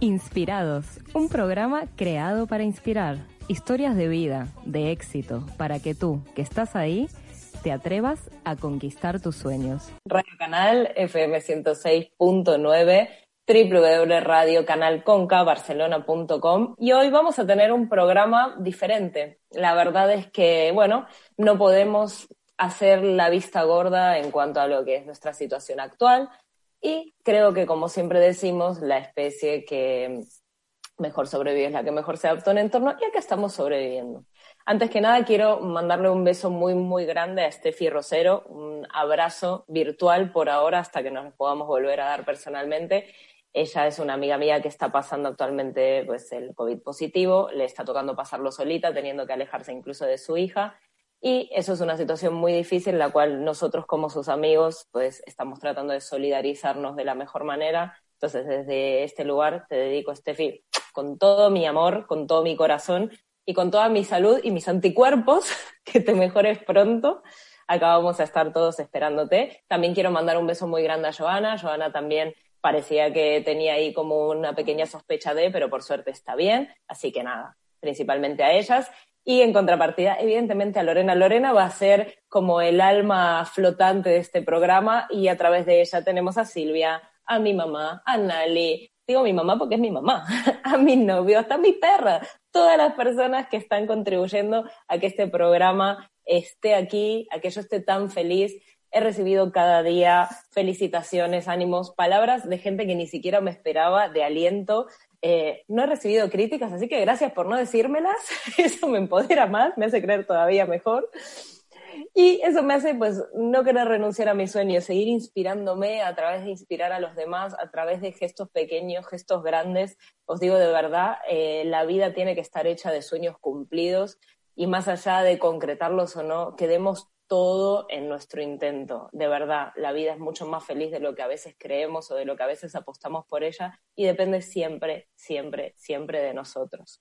Inspirados, un programa creado para inspirar. Historias de vida, de éxito, para que tú, que estás ahí, te atrevas a conquistar tus sueños. Radio Canal FM 106.9 www.radiocanalconcabarcelona.com y hoy vamos a tener un programa diferente. La verdad es que, bueno, no podemos hacer la vista gorda en cuanto a lo que es nuestra situación actual, y creo que, como siempre decimos, la especie que mejor sobrevive es la que mejor se adapta a un entorno y acá estamos sobreviviendo. Antes que nada, quiero mandarle un beso muy, muy grande a Steffi Rosero, un abrazo virtual por ahora hasta que nos podamos volver a dar personalmente. Ella es una amiga mía que está pasando actualmente pues, el COVID positivo, le está tocando pasarlo solita, teniendo que alejarse incluso de su hija y eso es una situación muy difícil, en la cual nosotros como sus amigos, pues estamos tratando de solidarizarnos de la mejor manera. Entonces, desde este lugar te dedico, Steffi, con todo mi amor, con todo mi corazón y con toda mi salud y mis anticuerpos, que te mejores pronto. Acá vamos a estar todos esperándote. También quiero mandar un beso muy grande a Joana. Joana también parecía que tenía ahí como una pequeña sospecha de, pero por suerte está bien. Así que nada, principalmente a ellas. Y en contrapartida, evidentemente, a Lorena. Lorena va a ser como el alma flotante de este programa y a través de ella tenemos a Silvia, a mi mamá, a Nali. Digo mi mamá porque es mi mamá, a mi novio, hasta mi perra. Todas las personas que están contribuyendo a que este programa esté aquí, a que yo esté tan feliz. He recibido cada día felicitaciones, ánimos, palabras de gente que ni siquiera me esperaba, de aliento, eh, no he recibido críticas, así que gracias por no decírmelas. Eso me empodera más, me hace creer todavía mejor. Y eso me hace, pues, no querer renunciar a mi sueño, seguir inspirándome a través de inspirar a los demás, a través de gestos pequeños, gestos grandes. Os digo de verdad, eh, la vida tiene que estar hecha de sueños cumplidos y más allá de concretarlos o no, que demos todo en nuestro intento. De verdad, la vida es mucho más feliz de lo que a veces creemos o de lo que a veces apostamos por ella y depende siempre, siempre, siempre de nosotros.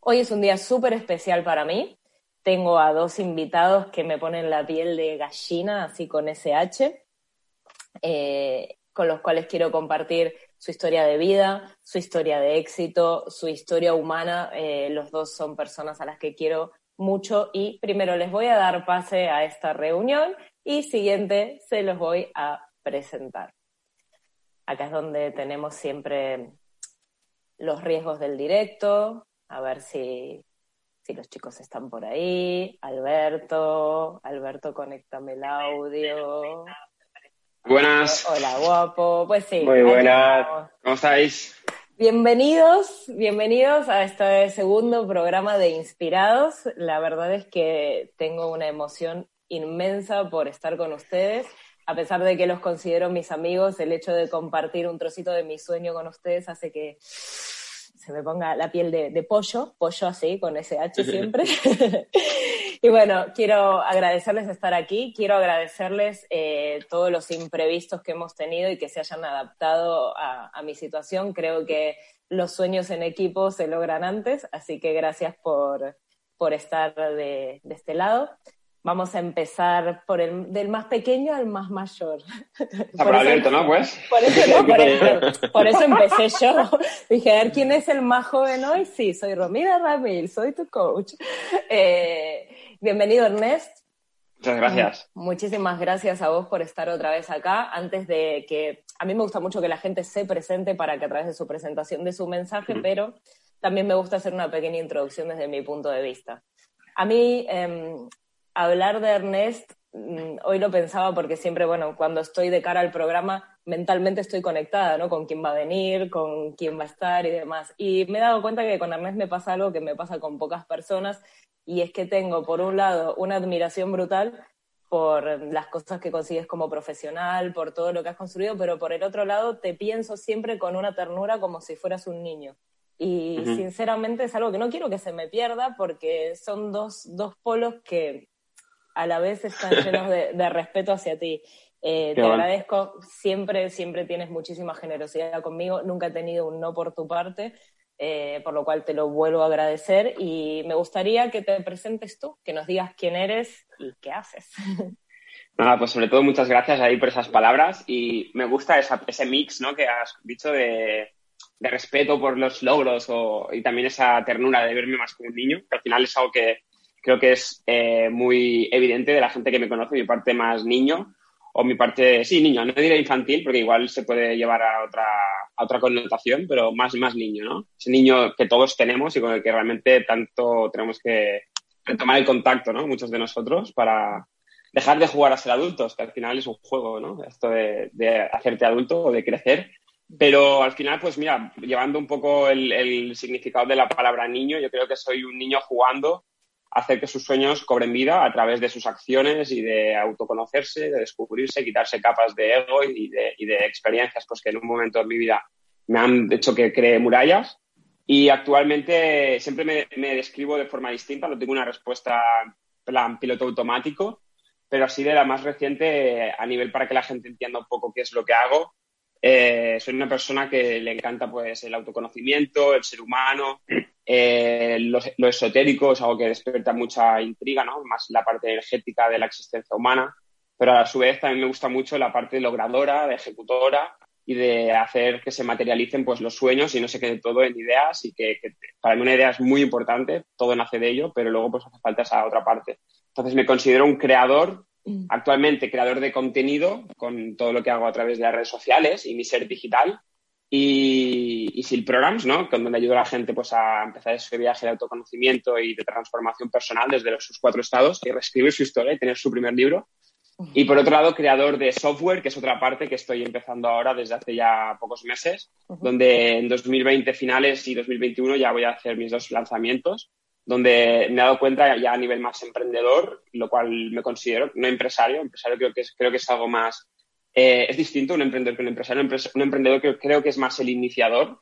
Hoy es un día súper especial para mí. Tengo a dos invitados que me ponen la piel de gallina, así con SH, eh, con los cuales quiero compartir su historia de vida, su historia de éxito, su historia humana. Eh, los dos son personas a las que quiero mucho y primero les voy a dar pase a esta reunión y siguiente se los voy a presentar. Acá es donde tenemos siempre los riesgos del directo, a ver si, si los chicos están por ahí. Alberto, Alberto, conéctame el audio. Buenas. Hola, guapo. Pues sí. Muy buenas. ¿Cómo estáis? Bienvenidos, bienvenidos a este segundo programa de Inspirados. La verdad es que tengo una emoción inmensa por estar con ustedes. A pesar de que los considero mis amigos, el hecho de compartir un trocito de mi sueño con ustedes hace que se me ponga la piel de, pollo, pollo así, con ese H siempre. y bueno, quiero agradecerles estar aquí, quiero agradecerles eh, todos los imprevistos que hemos tenido y que se hayan adaptado a, mi situación. Creo que los sueños en equipo se logran antes, así que gracias por, por estar de, de este lado. Vamos a empezar por el del más pequeño al más mayor. Está por lento, ¿no? Pues. Por eso, no, por, eso, por eso empecé yo. Dije, a ver, ¿quién es el más joven hoy? Sí, soy Romina Ramil, soy tu coach. Eh, bienvenido, Ernest. Muchas gracias. Muchísimas gracias a vos por estar otra vez acá. Antes de que, a mí me gusta mucho que la gente se presente para que a través de su presentación de su mensaje, pero también me gusta hacer una pequeña introducción desde mi punto de vista. A mí, eh, hablar de Ernest, mm, hoy lo pensaba porque siempre, bueno, cuando estoy de cara al programa, mentalmente estoy conectada, ¿no? Con quién va a venir, con quién va a estar y demás. Y me he dado cuenta que con Ernest me pasa algo que me pasa con pocas personas, y es que tengo, por un lado, una admiración brutal por las cosas que consigues como profesional, por todo lo que has construido, pero por el otro lado te pienso siempre con una ternura como si fueras un niño. y sinceramente es algo que no quiero que se me pierda porque son dos, dos polos que a la vez están llenos de, respeto hacia ti. Eh, te agradezco, siempre, siempre tienes muchísima generosidad conmigo, nunca he tenido un no por tu parte, eh, por lo cual te lo vuelvo a agradecer y me gustaría que te presentes tú, que nos digas quién eres y qué haces. Nada, pues sobre todo muchas gracias ahí por esas palabras y me gusta ese mix ¿no? que has dicho de, respeto por los logros y también esa ternura de verme más como un niño, que al final es algo que creo que es eh, muy evidente de la gente que me conoce, mi parte más niño o mi parte, sí, niño, no diré infantil porque igual se puede llevar a otra, a otra connotación, pero más, más niño, ¿no? Ese niño que todos tenemos y con el que realmente tanto tenemos que retomar el contacto, ¿no? Muchos de nosotros para dejar de jugar a ser adultos, que al final es un juego, ¿no? Esto de, hacerte adulto o de crecer. Pero al final, pues mira, llevando un poco el, el significado de la palabra niño, yo creo que soy un niño jugando hacer que sus sueños cobren vida a través de sus acciones y de autoconocerse, de descubrirse, quitarse capas de ego y de, experiencias pues, que en un momento de mi vida me han hecho que cree murallas. Y actualmente siempre me, describo de forma distinta, no tengo una respuesta plan piloto automático, pero así de la más reciente a nivel para que la gente entienda un poco qué es lo que hago. Eh, soy una persona que le encanta pues el autoconocimiento, el ser humano, eh, lo, esotérico es algo que despierta mucha intriga, ¿no? Más la parte energética de la existencia humana, pero a su vez también me gusta mucho la parte logradora, de ejecutora y de hacer que se materialicen pues los sueños y no se quede todo en ideas y que, para mí una idea es muy importante, todo nace de ello, pero luego pues hace falta esa otra parte. Entonces me considero un creador. Actualmente creador de contenido con todo lo que hago a través de las redes sociales y mi ser digital. Y, y SEAL Programs, ¿no? Con donde ayudo a la gente pues, a empezar ese viaje de autoconocimiento y de transformación personal desde los, sus cuatro estados y reescribir su historia y tener su primer libro. Y por otro lado, creador de software, que es otra parte que estoy empezando ahora desde hace ya pocos meses, donde en 2020 finales y 2021 ya voy a hacer mis dos lanzamientos, donde me he dado cuenta ya a nivel más emprendedor, lo cual me considero, no empresario, empresario creo que es, creo que es algo más eh, es distinto un emprendedor que un empresario. Un emprendedor que creo que es más el iniciador.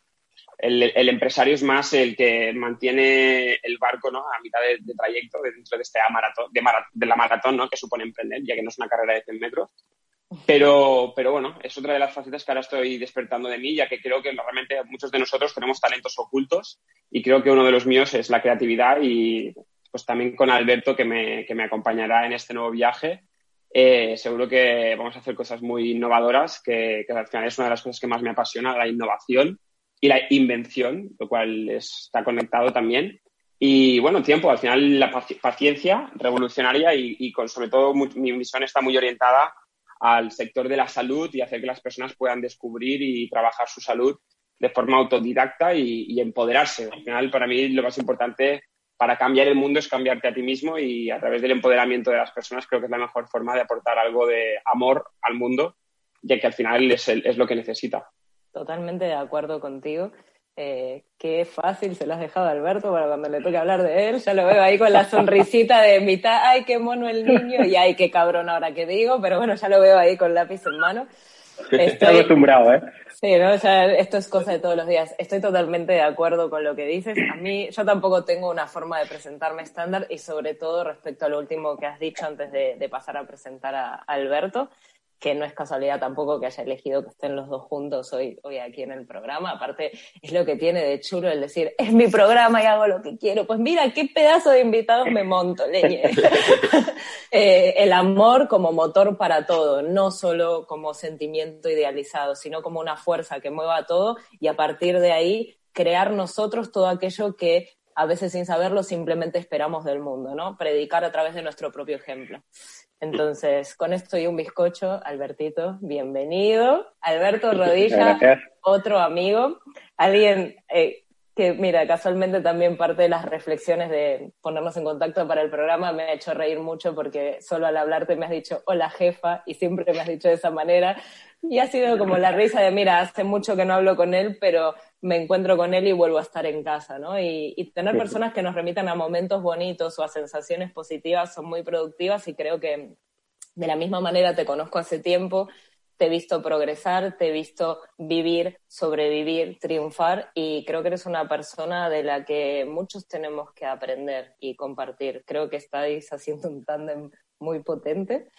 El, empresario es más el que mantiene el barco ¿no? a mitad de, trayecto dentro de, este maratón, de, la maratón ¿no? que supone emprender, ya que no es una carrera de 100 metros. Pero, pero bueno, es otra de las facetas que ahora estoy despertando de mí, ya que creo que realmente muchos de nosotros tenemos talentos ocultos y creo que uno de los míos es la creatividad y pues también con Alberto que me, que me acompañará en este nuevo viaje eh, seguro que vamos a hacer cosas muy innovadoras, que, al final es una de las cosas que más me apasiona, la innovación y la invención, lo cual está conectado también. Y bueno, tiempo, al final la paciencia revolucionaria y, con, sobre todo mi misión está muy orientada al sector de la salud y hacer que las personas puedan descubrir y trabajar su salud de forma autodidacta y, empoderarse. Al final, para mí, lo más importante para cambiar el mundo es cambiarte a ti mismo y a través del empoderamiento de las personas creo que es la mejor forma de aportar algo de amor al mundo, ya que al final es, es lo que necesita. Totalmente de acuerdo contigo. Eh, qué fácil se lo has dejado a Alberto para cuando le toque hablar de él. Ya lo veo ahí con la sonrisita de mitad, ay, qué mono el niño, y ay, qué cabrón ahora que digo, pero bueno, ya lo veo ahí con lápiz en mano. Estoy acostumbrado, ¿eh? Sí, ¿no? Esto es cosa de todos los días. Estoy totalmente de acuerdo con lo que dices. A mí, yo tampoco tengo una forma de presentarme estándar y sobre todo respecto a lo último que has dicho antes de, de pasar a presentar a Alberto que no es casualidad tampoco que haya elegido que estén los dos juntos hoy, hoy aquí en el programa. Aparte, es lo que tiene de chulo el decir, es mi programa y hago lo que quiero. Pues mira, qué pedazo de invitados me monto, leñe. Eh, el amor como motor para todo, no solo como sentimiento idealizado, sino como una fuerza que mueva todo y a partir de ahí crear nosotros todo aquello que a veces sin saberlo simplemente esperamos del mundo, ¿no? Predicar a través de nuestro propio ejemplo. Entonces, con esto y un bizcocho, Albertito, bienvenido. Alberto Rodilla, otro amigo, alguien eh, que, mira, casualmente también parte de las reflexiones de ponernos en contacto para el programa me ha hecho reír mucho porque solo al hablarte me has dicho hola jefa y siempre me has dicho de esa manera. Y ha sido como la risa de, mira, hace mucho que no hablo con él, pero me encuentro con él y vuelvo a estar en casa, ¿no? Y, y, tener personas que nos remitan a momentos bonitos o a sensaciones positivas son muy productivas y creo que de la misma manera te conozco hace tiempo, te he visto progresar, te he visto vivir, sobrevivir, triunfar y creo que eres una persona de la que muchos tenemos que aprender y compartir. Creo que estáis haciendo un tándem muy potente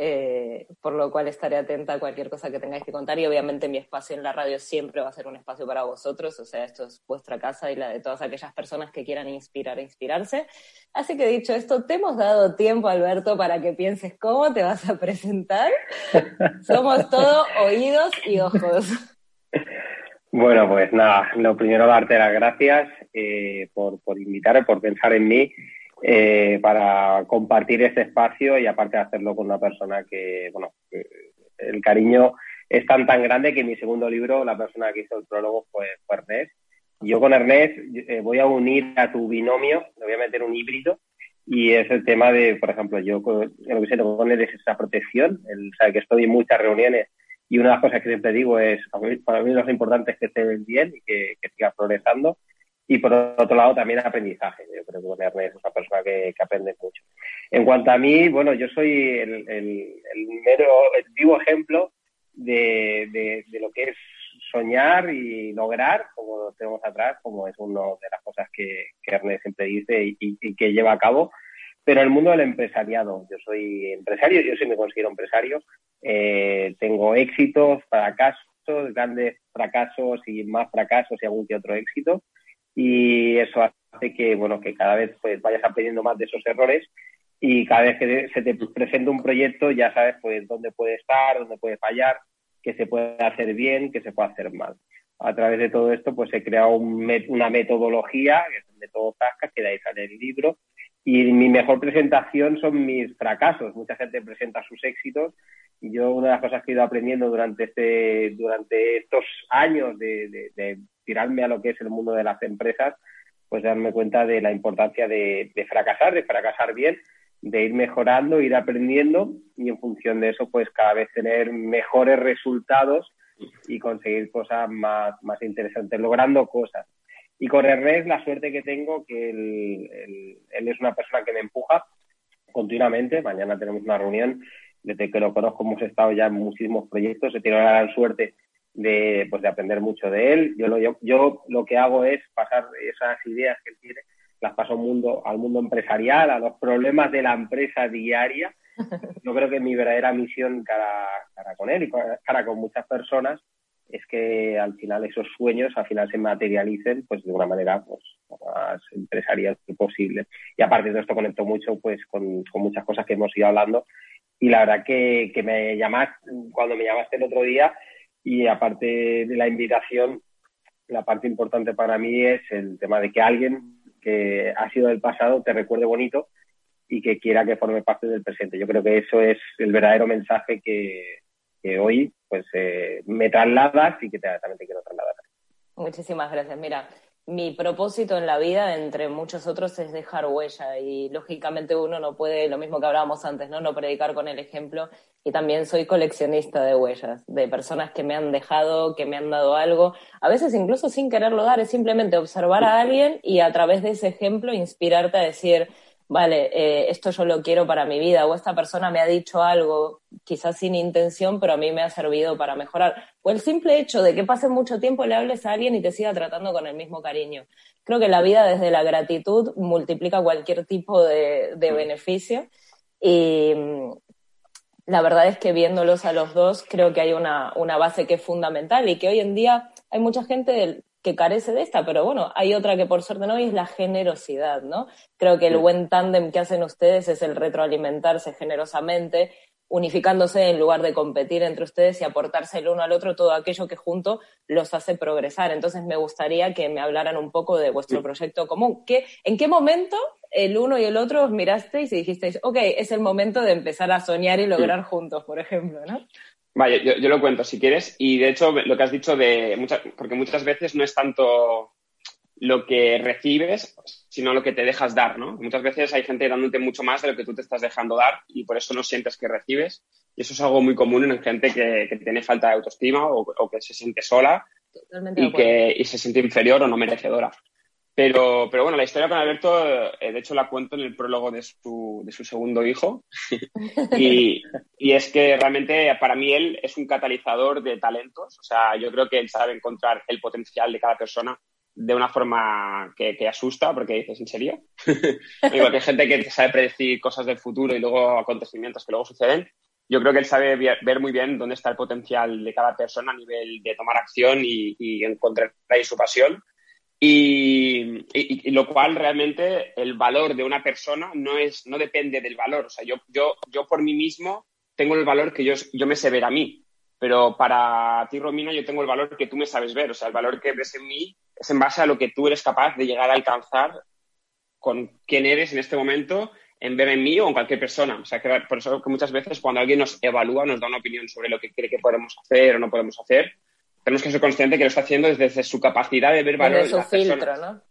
eh, por lo cual estaré atenta a cualquier cosa que tengáis que contar y obviamente mi espacio en la radio siempre va a ser un espacio para vosotros, o sea, esto es vuestra casa y la de todas aquellas personas que quieran inspirar e inspirarse. Así que dicho esto, te hemos dado tiempo, Alberto, para que pienses cómo te vas a presentar. Somos todo oídos y ojos. Bueno, pues nada, lo primero darte las gracias eh, por, por invitarme, por pensar en mí eh, para compartir este espacio y aparte de hacerlo con una persona que, bueno, el cariño es tan tan grande que en mi segundo libro la persona que hizo el prólogo fue, Ernest. Yo con Ernest eh, voy a unir a tu binomio, le voy a meter un híbrido y es el tema de, por ejemplo, yo lo que siento con él es esa protección, el, sabe que estoy en muchas reuniones y una de las cosas que siempre digo es, para mí lo importante es que esté bien y que, que progresando y por otro lado también aprendizaje. Creo que Ernest es una persona que, aprende mucho. En cuanto a mí, bueno, yo soy el, mero, vivo ejemplo de, lo que es soñar y lograr, como tenemos atrás, como es una de las cosas que, que Ernest siempre dice y, que lleva a cabo. Pero el mundo del empresariado, yo soy empresario, yo sí me considero empresario, eh, tengo éxitos, fracasos, grandes fracasos y más fracasos y algún que otro éxito y eso hace que, bueno, que cada vez pues, vayas aprendiendo más de esos errores y cada vez que se te presenta un proyecto ya sabes pues dónde puede estar, dónde puede fallar, qué se puede hacer bien, qué se puede hacer mal. A través de todo esto pues he creado una metodología, que es el método Tasca, que de ahí sale el libro, y mi mejor presentación son mis fracasos. Mucha gente presenta sus éxitos y yo una de las cosas que he ido aprendiendo durante, este, durante estos años de, de tirarme a lo que es el mundo de las empresas, pues darme cuenta de la importancia de, fracasar, de fracasar bien, de ir mejorando, ir aprendiendo y en función de eso, pues cada vez tener mejores resultados y conseguir cosas más, más interesantes, logrando cosas. Y con Ernest, la suerte que tengo, que él, es una persona que me empuja continuamente. Mañana tenemos una reunión. Desde que lo conozco hemos estado ya en muchísimos proyectos. He tenido la gran suerte de, pues de aprender mucho de él. Yo lo, yo, lo que hago es pasar esas ideas que él tiene, las paso al mundo, al mundo empresarial, a los problemas de la empresa diaria. Yo creo que mi verdadera misión cara, cara con él y cara con muchas personas es que al final esos sueños al final se materialicen pues de una manera pues más empresarial posible. Y aparte de esto conecto mucho pues con, con, muchas cosas que hemos ido hablando y la verdad que, que me llamaste, cuando me llamaste el otro día y aparte de la invitación, la parte importante para mí es el tema de que alguien que ha sido del pasado te recuerde bonito y que quiera que forme parte del presente. Yo creo que eso es el verdadero mensaje que, hoy pues eh, me trasladas y que también te quiero trasladar. Muchísimas gracias. Mira, mi propósito en la vida, entre muchos otros, es dejar huella. Y lógicamente uno no puede, lo mismo que hablábamos antes, ¿no? No predicar con el ejemplo. Y también soy coleccionista de huellas, de personas que me han dejado, que me han dado algo, a veces incluso sin quererlo dar, es simplemente observar a alguien y a través de ese ejemplo inspirarte a decir, vale, eh, esto yo lo quiero para mi vida, o esta persona me ha dicho algo, quizás sin intención, pero a mí me ha servido para mejorar. O el simple hecho de que pase mucho tiempo le hables a alguien y te siga tratando con el mismo cariño. Creo que la vida desde la gratitud multiplica cualquier tipo de, de beneficio. Y mm, la verdad es que viéndolos a los dos, creo que hay una, una base que es fundamental y que hoy en día hay mucha gente que carece de esta, pero bueno, hay otra que por suerte no y es la generosidad, ¿no? Creo que el buen tándem que hacen ustedes es el retroalimentarse generosamente, unificándose en lugar de competir entre ustedes y aportarse el uno al otro todo aquello que junto los hace progresar. Entonces me gustaría que me hablaran un poco de vuestro proyecto común. ¿Qué, ¿En qué momento el uno y el otro os mirasteis y dijisteis, ok, es el momento de empezar a soñar y lograr juntos, por ejemplo, ¿no? Vale, yo, lo cuento si quieres. Y de hecho, lo que has dicho de muchas, porque muchas veces no es tanto lo que recibes, sino lo que te dejas dar, ¿no? Muchas veces hay gente dándote mucho más de lo que tú te estás dejando dar y por eso no sientes que recibes. Y eso es algo muy común en gente que, tiene falta de autoestima o, que se siente sola y que y se siente inferior o no merecedora. Pero, pero bueno, la historia con Alberto, eh, de hecho, la cuento en el prólogo de su, de su segundo hijo. y, y, es que realmente para mí él es un catalizador de talentos. O sea, yo creo que él sabe encontrar el potencial de cada persona de una forma que, que asusta, porque dices, ¿en serio? Igual que hay gente que sabe predecir cosas del futuro y luego acontecimientos que luego suceden. Yo creo que él sabe ver muy bien dónde está el potencial de cada persona a nivel de tomar acción y, y encontrar ahí su pasión. Y, y, lo cual realmente el valor de una persona no es no depende del valor. O sea, yo, yo, yo por mí mismo tengo el valor que yo, yo me sé ver a mí. Pero para ti, Romina, yo tengo el valor que tú me sabes ver. O sea, el valor que ves en mí es en base a lo que tú eres capaz de llegar a alcanzar con quién eres en este momento, en ver en mí o en cualquier persona. O sea, que por eso que muchas veces cuando alguien nos evalúa, nos da una opinión sobre lo que cree que podemos hacer o no podemos hacer, tenemos que ser conscientes que lo está haciendo desde su capacidad de ver valor. Desde su filtro, ¿no?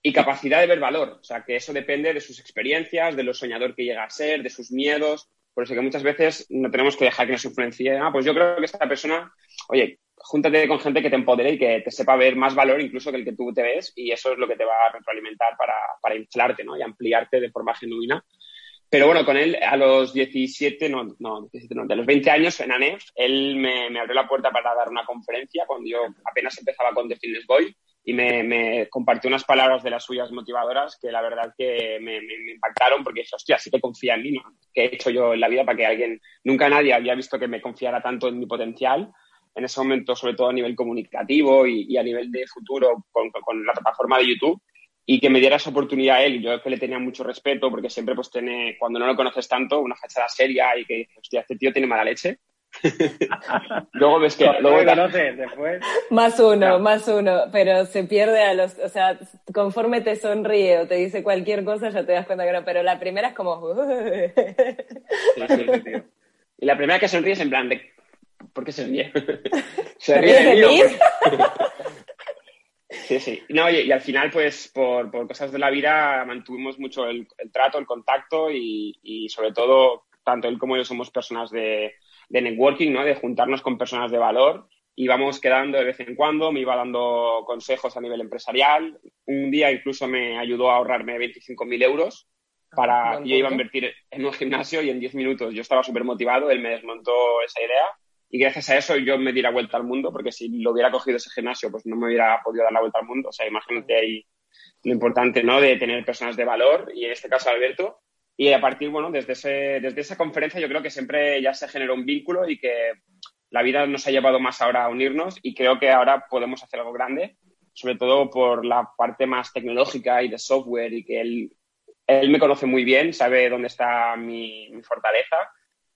Y capacidad de ver valor. O sea, que eso depende de sus experiencias, de lo soñador que llega a ser, de sus miedos. Por eso que muchas veces no tenemos que dejar que nos influencie. Ah, pues yo creo que esta persona, oye, júntate con gente que te empodere y que te sepa ver más valor incluso que el que tú te ves y eso es lo que te va a retroalimentar para, para inflarte ¿no? y ampliarte de forma genuina. Pero bueno, con él a los 17, no, no, no de los 20 años en ANEF, él me, me, abrió la puerta para dar una conferencia cuando yo apenas empezaba con The Fitness Boy y me, me, compartió unas palabras de las suyas motivadoras que la verdad que me, me, impactaron porque dije, hostia, sí que confía en mí, ¿no? ¿Qué he hecho yo en la vida para que alguien, nunca nadie había visto que me confiara tanto en mi potencial en ese momento, sobre todo a nivel comunicativo y, y a nivel de futuro con, con, la plataforma de YouTube y que me diera esa oportunidad a él. Yo que le tenía mucho respeto porque siempre pues tiene, cuando no lo conoces tanto, una fachada seria y que dices, hostia, este tío tiene mala leche. luego ves que... Luego conoces después. Más uno, no. más uno, pero se pierde a los... O sea, conforme te sonríe o te dice cualquier cosa ya te das cuenta que no, pero la primera es como... sí, sí, sí, tío. Y la primera que sonríe es en plan de... ¿Por qué se ríe? se ríe de mí. Sí, sí. No, y, y, al final, pues, por, por, cosas de la vida, mantuvimos mucho el, el trato, el contacto y, y, sobre todo, tanto él como yo somos personas de, de, networking, ¿no? De juntarnos con personas de valor. Íbamos quedando de vez en cuando, me iba dando consejos a nivel empresarial. Un día incluso me ayudó a ahorrarme 25.000 euros para... Yo iba a invertir en un gimnasio y en 10 minutos yo estaba súper motivado, él me desmontó esa idea y gracias a eso yo me di la vuelta al mundo, porque si lo hubiera cogido ese gimnasio, pues no me hubiera podido dar la vuelta al mundo. O sea, imagínate ahí lo importante, ¿no? De tener personas de valor, y en este caso Alberto. Y a partir, bueno, desde, ese, desde esa conferencia yo creo que siempre ya se generó un vínculo y que la vida nos ha llevado más ahora a unirnos y creo que ahora podemos hacer algo grande, sobre todo por la parte más tecnológica y de software y que él, él me conoce muy bien, sabe dónde está mi, mi fortaleza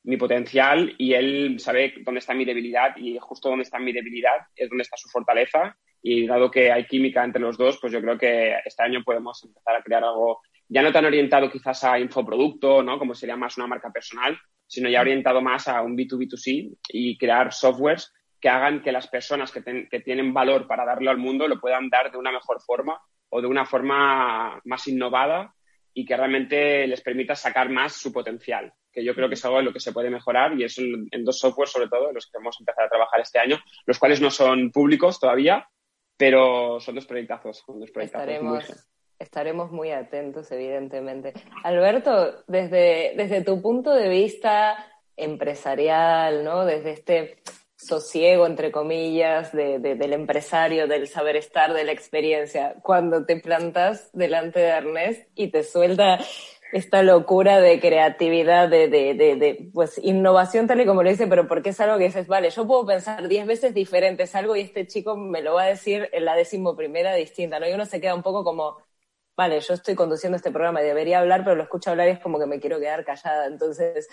mi potencial y él sabe dónde está mi debilidad y justo donde está mi debilidad es donde está su fortaleza y dado que hay química entre los dos, pues yo creo que este año podemos empezar a crear algo ya no tan orientado quizás a infoproducto, ¿no? Como sería más una marca personal, sino ya orientado más a un B2B2C y crear softwares que hagan que las personas que, ten, que tienen valor para darlo al mundo lo puedan dar de una mejor forma o de una forma más innovada y que realmente les permita sacar más su potencial que yo creo que es algo en lo que se puede mejorar y es en, en dos softwares sobre todo los que hemos empezado a trabajar este año, los cuales no son públicos todavía, pero son dos proyectazos. Son dos proyectazos estaremos, muy... estaremos muy atentos, evidentemente. Alberto, desde, desde tu punto de vista empresarial, ¿no? Desde este sosiego, entre comillas, de, de, del empresario, del saber estar, de la experiencia, cuando te plantas delante de Ernest y te suelta esta locura de creatividad, de, de, de, de, pues innovación tal y como lo dice, pero porque es algo que dices, vale, yo puedo pensar diez veces diferentes algo y este chico me lo va a decir en la décimo primera distinta, ¿no? Y uno se queda un poco como, vale, yo estoy conduciendo este programa y debería hablar, pero lo escucho hablar y es como que me quiero quedar callada. Entonces,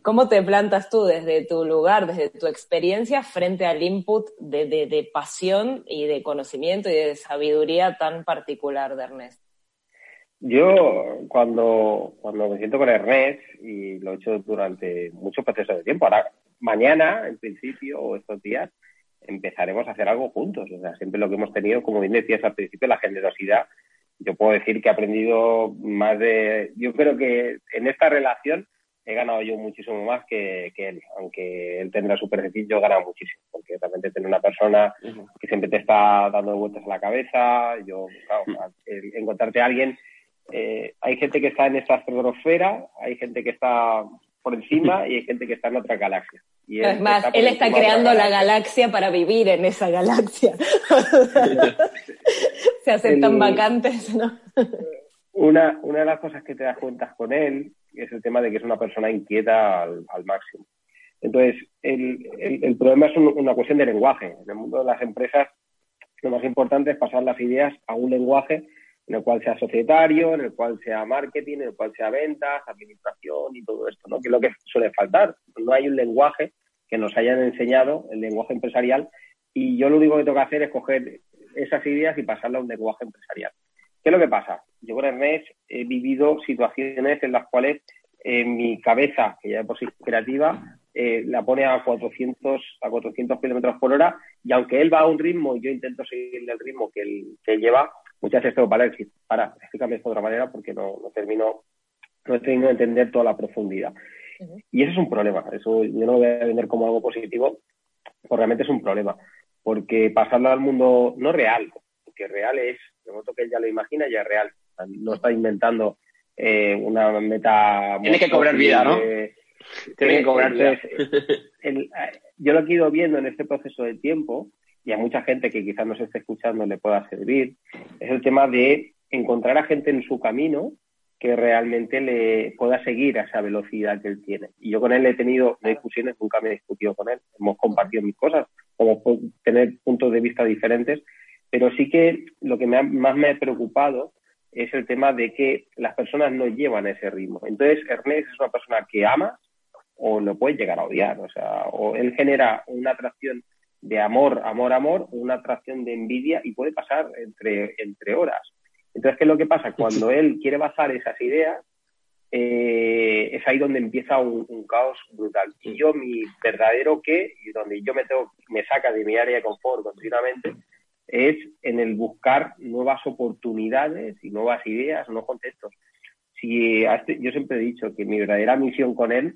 ¿cómo te plantas tú desde tu lugar, desde tu experiencia frente al input de, de, pasión y de conocimiento y de sabiduría tan particular de Ernest? Yo cuando, cuando me siento con Ernest, y lo he hecho durante muchos procesos de tiempo, ahora mañana, en principio, o estos días, empezaremos a hacer algo juntos. O sea, siempre lo que hemos tenido, como bien decías al principio, la generosidad. Yo puedo decir que he aprendido más de... Yo creo que en esta relación he ganado yo muchísimo más que, él, aunque él tendrá su perfil, yo he ganado muchísimo, porque realmente tener una persona que siempre te está dando vueltas a la cabeza, yo, claro, encontrarte a alguien, eh, hay gente que está en esta estratosfera, hay gente que está por encima y hay gente que está en otra galaxia. Y él, es más, él está creando la galaxia para vivir en esa galaxia. Se aceptan vacantes, ¿no? Una, una de las cosas que te das cuenta con él es el tema de que es una persona inquieta al, máximo. Entonces, el, el, problema es una cuestión de lenguaje. En el mundo de las empresas, lo más importante es pasar las ideas a un lenguaje en el cual sea societario, en el cual sea marketing, en el cual sea ventas, administración y todo esto, ¿no? Que es lo que suele faltar. No hay un lenguaje que nos hayan enseñado, el lenguaje empresarial, y yo lo único que tengo que hacer es coger esas ideas y pasarlas a un lenguaje empresarial. ¿Qué es lo que pasa? Yo con Ernest he vivido situaciones en las cuales mi cabeza, que ya de por sí creativa, eh, la pone a 400 a 400 kilómetros por hora y aunque él va a un ritmo y yo intento seguirle el ritmo que él, lleva, muchas veces tengo para decir, para, explícame esto de otra manera porque no, no termino no termino de entender toda la profundidad. Y eso es un problema. Eso yo no lo voy a vender como algo positivo, porque realmente es un problema. Porque pasarlo al mundo no real, porque real es de momento que él ya lo imagina, ya es real. No está inventando eh, una meta. Tiene que cobrar vida, ¿no? Tiene que cobrar vida. yo lo que he ido viendo en este proceso de tiempo, y a mucha gente que quizás nos esté escuchando le pueda servir, es el tema de encontrar a gente en su camino que realmente le pueda seguir a esa velocidad que él tiene. Y yo con él he tenido discusiones, nunca me he discutido con él, hemos compartido mis cosas, como tener puntos de vista diferentes, pero sí que lo que más me ha preocupado es el tema de que las personas no llevan ese ritmo. Entonces, Ernest es una persona que ama o lo puede llegar a odiar. O sea, o él genera una atracción de amor, amor, amor, una atracción de envidia y puede pasar entre, entre horas. Entonces, ¿qué es lo que pasa? Cuando él quiere bajar esas ideas, eh, es ahí donde empieza un, un, caos brutal. Y yo, mi verdadero qué, y donde yo me, tengo, me saca de mi área de confort continuamente, es en el buscar nuevas oportunidades y nuevas ideas, nuevos contextos. Si este, yo siempre he dicho que mi verdadera misión con él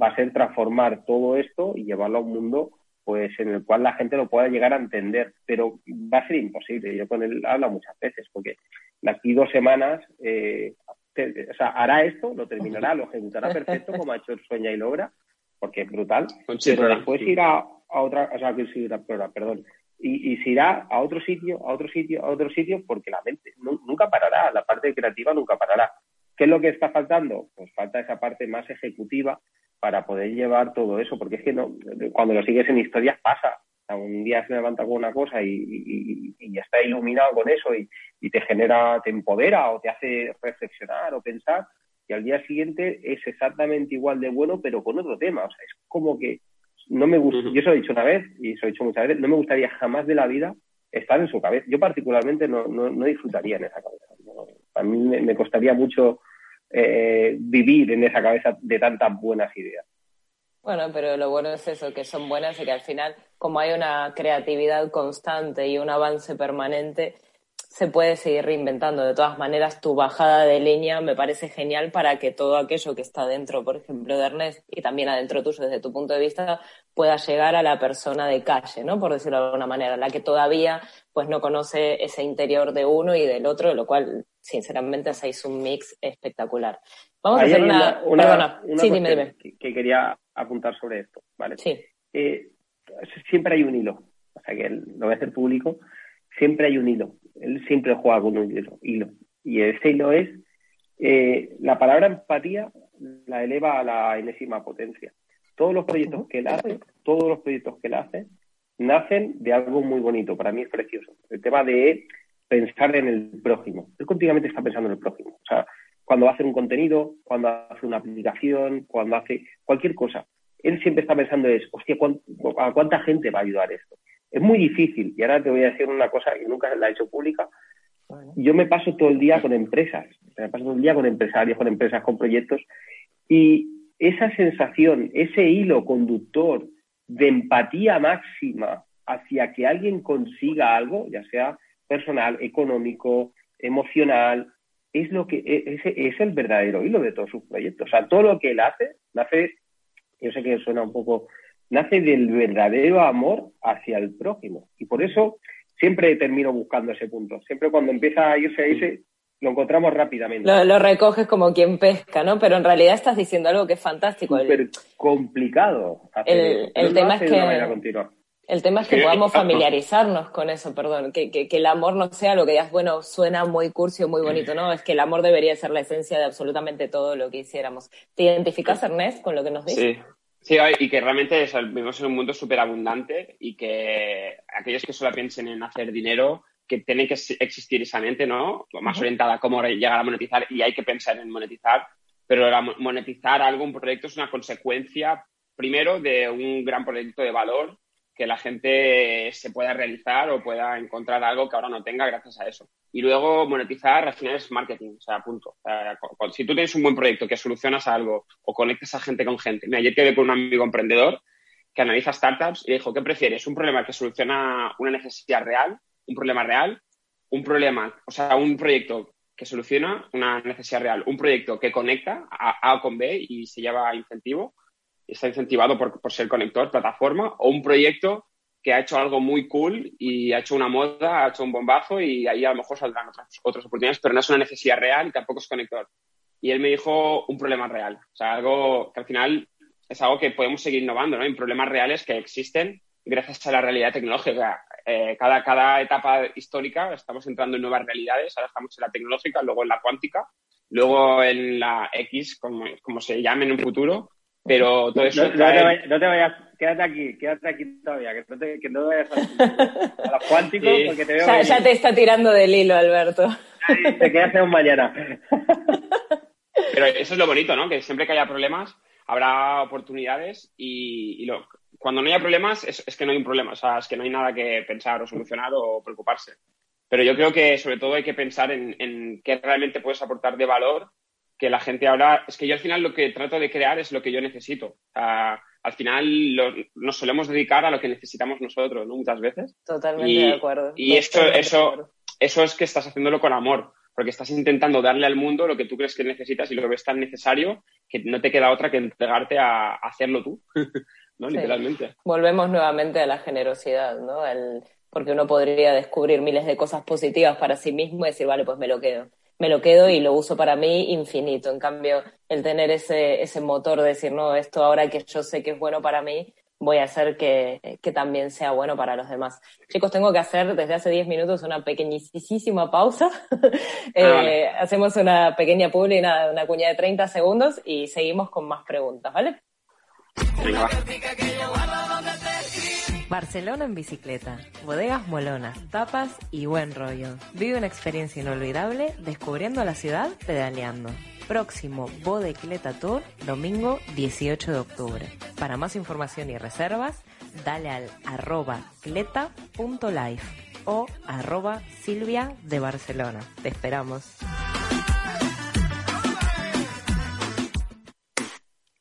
va a ser transformar todo esto y llevarlo a un mundo pues en el cual la gente lo pueda llegar a entender, pero va a ser imposible. Yo con él hablo muchas veces, porque de aquí dos semanas, eh, o sea, hará esto, lo terminará, lo ejecutará perfecto, como ha hecho el Sueña y Logra, porque es brutal, pero después irá a otra, o sea, que sí, perdón, y, y, se irá a otro sitio, a otro sitio, a otro sitio, porque la mente nunca parará, la parte creativa nunca parará. ¿Qué es lo que está faltando? Pues falta esa parte más ejecutiva para poder llevar todo eso, porque es que no, cuando lo sigues en historias pasa. un día se levanta con una cosa y, y, y está iluminado con eso y, y, te genera, te empodera o te hace reflexionar o pensar, y al día siguiente es exactamente igual de bueno, pero con otro tema. O sea, es como que no me gusta, yo eso lo he dicho una vez y eso lo he dicho muchas veces, no me gustaría jamás de la vida estar en su cabeza. Yo particularmente no, no, disfrutaría en esa cabeza. A mí me, costaría mucho eh, vivir en esa cabeza de tantas buenas ideas. Bueno, pero lo bueno es eso, que son buenas y que al final, como hay una creatividad constante y un avance permanente, se puede seguir reinventando. De todas maneras, tu bajada de línea me parece genial para que todo aquello que está dentro, por ejemplo, de Ernest y también adentro tuyo desde tu punto de vista, pueda llegar a la persona de calle, ¿no? Por decirlo de alguna manera, la que todavía pues no conoce ese interior de uno y del otro, lo cual, sinceramente, hacéis un mix espectacular. Vamos a hacer una, Perdona. sí, dime, dime. Que, quería apuntar sobre esto, ¿vale? Sí. Eh, siempre hay un hilo, o sea que lo voy a hacer público, siempre hay un hilo él siempre juega con un hilo. Y ese hilo es, eh, la palabra empatía la eleva a la enésima potencia. Todos los proyectos que él hace, todos los proyectos que él hace, nacen de algo muy bonito. Para mí es precioso. El tema de pensar en el prójimo. Él continuamente está pensando en el prójimo. O sea, cuando hace un contenido, cuando hace una aplicación, cuando hace cualquier cosa, él siempre está pensando es, hostia, ¿a cuánta gente va a ayudar esto? Es muy difícil, y ahora te voy a decir una cosa que nunca la he hecho pública. Yo me paso todo el día con empresas, me paso todo el día con empresarios, con empresas, con proyectos, y esa sensación, ese hilo conductor de empatía máxima hacia que alguien consiga algo, ya sea personal, económico, emocional, es lo que es, es el verdadero hilo de todos sus proyectos. O sea, todo lo que él hace, nace, yo sé que suena un poco, nace del verdadero amor hacia el prójimo. Y por eso siempre termino buscando ese punto. Siempre cuando empieza a irse a ese, lo encontramos rápidamente. Lo, recoges como quien pesca, ¿no? Pero en realidad estás diciendo algo que es fantástico. Súper complicado. el, el tema es que... El tema es que podamos familiarizarnos con eso, perdón, que, que, que, el amor no sea lo que digas, bueno, suena muy cursi o muy bonito, ¿no? Es que el amor debería ser la esencia de absolutamente todo lo que hiciéramos. ¿Te identificas, Ernest, con lo que nos dices? Sí, sí y que realmente vivimos en un mundo súper abundante y que aquellos que solo piensen en hacer dinero, que tienen que existir esa mente, ¿no? Más orientada a cómo llegar a monetizar y hay que pensar en monetizar, pero monetizar algún proyecto es una consecuencia, primero, de un gran proyecto de valor que la gente se pueda realizar o pueda encontrar algo que ahora no tenga gracias a eso. Y luego monetizar al final es marketing, o sea, punto. si tú tienes un buen proyecto que solucionas algo o conectas a gente con gente. Mira, ayer quedé con un amigo emprendedor que analiza startups y dijo, ¿qué prefieres? ¿Un problema que soluciona una necesidad real, un problema real, un problema, o sea, un proyecto que soluciona una necesidad real, un proyecto que conecta a A con B y se lleva incentivo, está incentivado por, por ser conector, plataforma, o un proyecto que ha hecho algo muy cool y ha hecho una moda, ha hecho un bombazo y ahí a lo mejor saldrán otras, otras oportunidades, pero no es una necesidad real y tampoco es conector. Y él me dijo un problema real, o sea, algo que al final es algo que podemos seguir innovando, ¿no? En problemas reales que existen gracias a la realidad tecnológica. Eh, cada, cada etapa histórica estamos entrando en nuevas realidades, ahora estamos en la tecnológica, luego en la cuántica, luego en la X, como, como se llame en un futuro, pero todo eso. No, te, vayas, quédate aquí, quédate aquí todavía, que no te, que no vayas a, los cuánticos porque te veo. Ya, ya, te está tirando del hilo, Alberto. te quedas un mañana. Pero eso es lo bonito, ¿no? Que siempre que haya problemas habrá oportunidades y, lo, cuando no haya problemas es, es, que no hay un problema, o sea, es que no hay nada que pensar o solucionar o preocuparse. Pero yo creo que sobre todo hay que pensar en, en qué realmente puedes aportar de valor que la gente ahora, es que yo al final lo que trato de crear es lo que yo necesito. al final nos solemos dedicar a lo que necesitamos nosotros, ¿no? Muchas veces. Totalmente de acuerdo. Y esto, eso, eso es que estás haciéndolo con amor, porque estás intentando darle al mundo lo que tú crees que necesitas y lo que ves tan necesario que no te queda otra que entregarte a, hacerlo tú, ¿no? Literalmente. Volvemos nuevamente a la generosidad, ¿no? El, porque uno podría descubrir miles de cosas positivas para sí mismo y decir, vale, pues me lo quedo me lo quedo y lo uso para mí infinito. En cambio, el tener ese, ese motor de decir, no, esto ahora que yo sé que es bueno para mí, voy a hacer que, que también sea bueno para los demás. Chicos, tengo que hacer desde hace 10 minutos una pequeñísima pausa. Ah, eh, hacemos una pequeña publi, una, una cuña de 30 segundos y seguimos con más preguntas, ¿vale? Barcelona en bicicleta, bodegas molonas, tapas y buen rollo. Vive una experiencia inolvidable descubriendo la ciudad pedaleando. Próximo Bodecleta Tour, domingo 18 de octubre. Para más información y reservas, dale al arroba cleta.life o arroba Silvia de Barcelona. Te esperamos.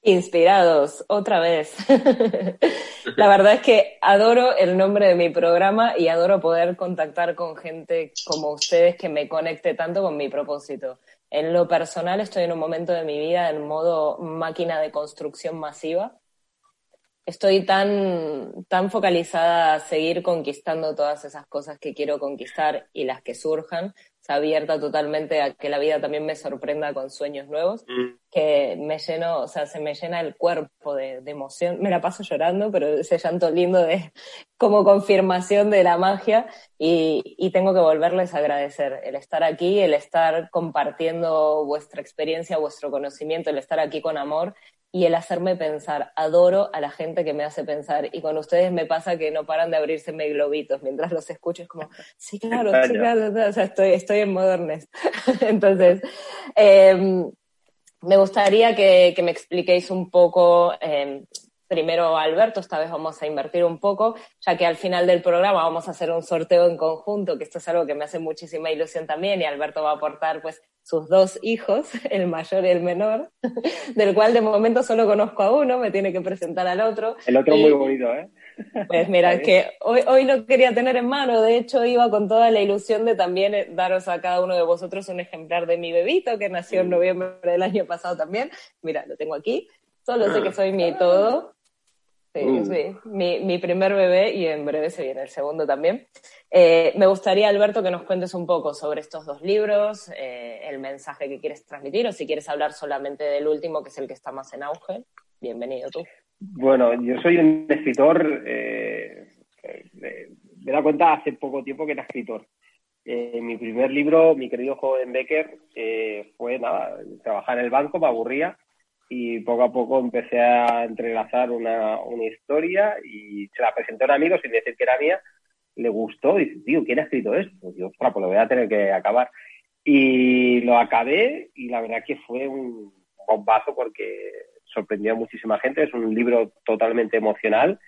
Inspirados, otra vez. La verdad es que adoro el nombre de mi programa y adoro poder contactar con gente como ustedes que me conecte tanto con mi propósito. En lo personal estoy en un momento de mi vida en modo máquina de construcción masiva. Estoy tan, tan focalizada a seguir conquistando todas esas cosas que quiero conquistar y las que surjan abierta totalmente a que la vida también me sorprenda con sueños nuevos, mm. que me lleno, o sea, se me llena el cuerpo de, emoción. Me la paso llorando, pero ese llanto lindo de como confirmación de la magia y, y tengo que volverles a agradecer el estar aquí, el estar compartiendo vuestra experiencia, vuestro conocimiento, el estar aquí con amor y el hacerme pensar. Adoro a la gente que me hace pensar y con ustedes me pasa que no paran de abrirse globitos mientras los escucho. Es como, sí, claro, sí, claro, o sea, estoy, estoy en Moderness. Entonces, em, me gustaría que, que, me expliquéis un poco, eh, primero Alberto, esta vez vamos a invertir un poco, ya que al final del programa vamos a hacer un sorteo en conjunto, que esto es algo que me hace muchísima ilusión también, y Alberto va a aportar pues sus dos hijos, el mayor y el menor, del cual de momento solo conozco a uno, me tiene que presentar al otro. El otro muy bonito, ¿eh? Pues mira, que hoy, hoy lo quería tener en mano, de hecho iba con toda la ilusión de también eh, daros a cada uno de vosotros un ejemplar de mi bebito que nació en noviembre del año pasado también. Mira, lo tengo aquí, solo sé que soy mi todo. Sí, Uh. sí, mi, mi primer bebé y en breve se viene el segundo también. Eh, me gustaría, Alberto, que nos cuentes un poco sobre estos dos libros, eh, el mensaje que quieres transmitir o si quieres hablar solamente del último, que es el que está más en auge. Bienvenido tú. Bueno, yo soy un escritor, eh, eh, me he dado cuenta hace poco tiempo que era escritor. Mi primer libro, mi querido joven Becker, fue nada, trabajar en el banco, me aburría y poco a poco empecé a entrelazar una, una historia y se la presenté a un amigo sin decir que era mía, le gustó y dice, tío, ¿quién ha escrito esto? Digo, ostras, pues lo voy a tener que acabar. Y lo acabé y la verdad que fue un bombazo porque sorprendió a muchísima gente. Es un libro totalmente emocional,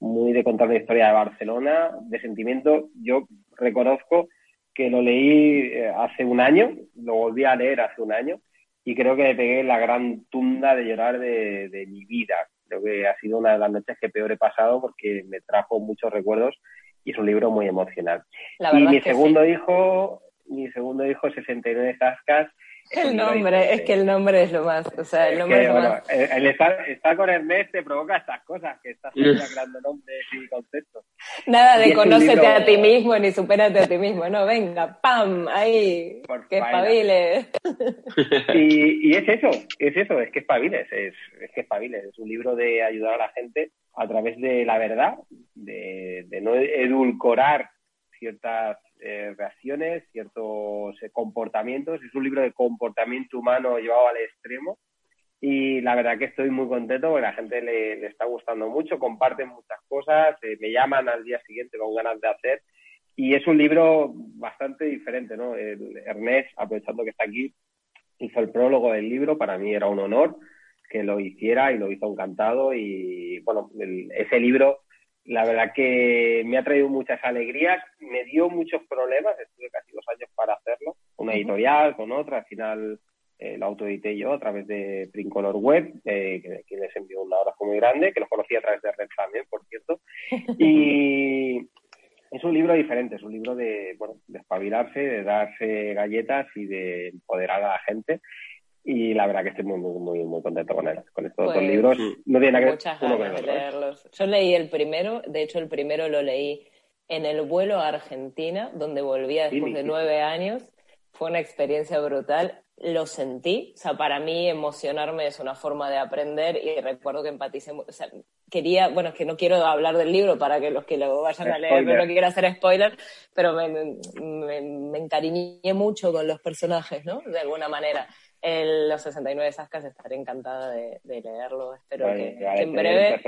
muy de contar la historia de Barcelona, de sentimiento. Yo reconozco que lo leí eh, hace un año, lo volví a leer hace un año y creo que me pegué la gran tunda de llorar de, de mi vida. Creo que ha sido una de las noches que peor he pasado porque me trajo muchos recuerdos y es un libro muy emocional. La y mi es que segundo hijo, mi segundo hijo, 69 Zascas. El nombre, es que el nombre es lo más, o sea, el Es nombre que, es lo bueno, más. el, el estar, estar con Ernest te provoca estas cosas, que estás creando nombres y conceptos. Nada de conócete libro- a ti mismo ni supérate a ti mismo, no, venga, pam, ahí, Por que faena. espabile. Y, y es eso, es eso, es que espabiles, es, es que espabiles. Es un libro de ayudar a la gente a través de la verdad, de, de no edulcorar ciertas eh, reacciones, ciertos eh, comportamientos. Es un libro de comportamiento humano llevado al extremo. Y la verdad que estoy muy contento porque la gente le, le está gustando mucho, comparten muchas cosas, eh, me llaman al día siguiente con ganas de hacer. Y es un libro bastante diferente, ¿no? El Ernest, aprovechando que está aquí, hizo el prólogo del libro, para mí era un honor que lo hiciera y lo hizo encantado y bueno, el- ese libro la verdad que me ha traído muchas alegrías, me dio muchos problemas, estuve casi dos años para hacerlo, una editorial con otra, al final eh, lo autoedité yo a través de Princolor Web, eh, que, que les envió un abrazo muy grande, que los conocí a través de Red también, por cierto, y es un libro diferente, es un libro de, bueno, de espabilarse, de darse galletas y de empoderar a la gente. Y la verdad que estoy muy, muy, muy, muy contento con él. Con estos Pues, dos libros no tiene nada que ver uno con el otro. ¿eh? leerlos. Yo leí el primero, de hecho el primero lo leí en el vuelo a Argentina, donde volvía Sí, después me de dijiste. nueve años. Fue una experiencia brutal. Lo sentí, o sea, para mí emocionarme es una forma de aprender y recuerdo que empaticé, o sea, quería, bueno, es que no quiero hablar del libro para que los que lo vayan a leer, Spoiler. no quiero hacer spoiler, pero me, me- me encariñé mucho con los personajes, ¿no? De alguna manera. El, los 69 Sascas estaré encantada de, de leerlo, espero Vale, que, vale, que en breve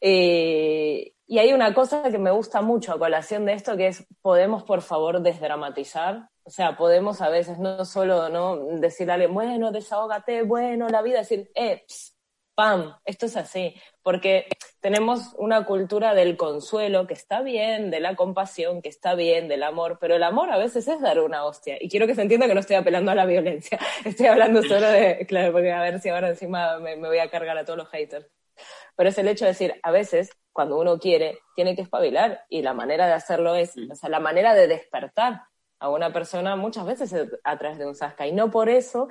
eh, y hay una cosa que me gusta mucho a colación de esto, que es, podemos por favor desdramatizar. O sea, podemos a veces no solo no decirle a alguien, bueno, desahógate, bueno, la vida, decir, eh, ps, pam, esto es así. Porque tenemos una cultura del consuelo, que está bien, de la compasión, que está bien, del amor, pero el amor a veces es dar una hostia. Y quiero que se entienda que no estoy apelando a la violencia. Estoy hablando solo de, claro, porque a ver si ahora encima me, me voy a cargar a todos los haters pero es el hecho de decir, a veces, cuando uno quiere, tiene que espabilar, y la manera de hacerlo es, o sea, la manera de despertar a una persona muchas veces es a través de un sasca, y no por eso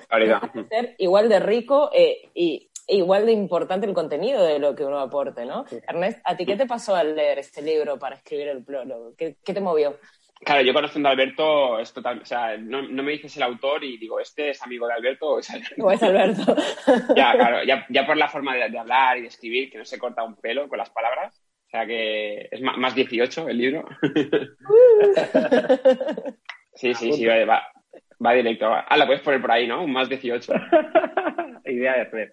ser igual de rico eh, y igual de importante el contenido de lo que uno aporte, ¿no? Ernest, ¿a ti qué te pasó al leer este libro para escribir el prólogo? ¿Qué, qué te movió? Claro, yo conociendo a Alberto, es total, o sea, no, no me dices el autor y digo, ¿este es amigo de Alberto o es Alberto? ¿Cómo es Alberto? Ya, claro, ya, ya por la forma de, de hablar y de escribir, que no se corta un pelo con las palabras. O sea que es más 18 el libro. Sí, sí, sí, va, va, va directo. Ah, la puedes poner por ahí, ¿no? Un más 18. Idea de Fred.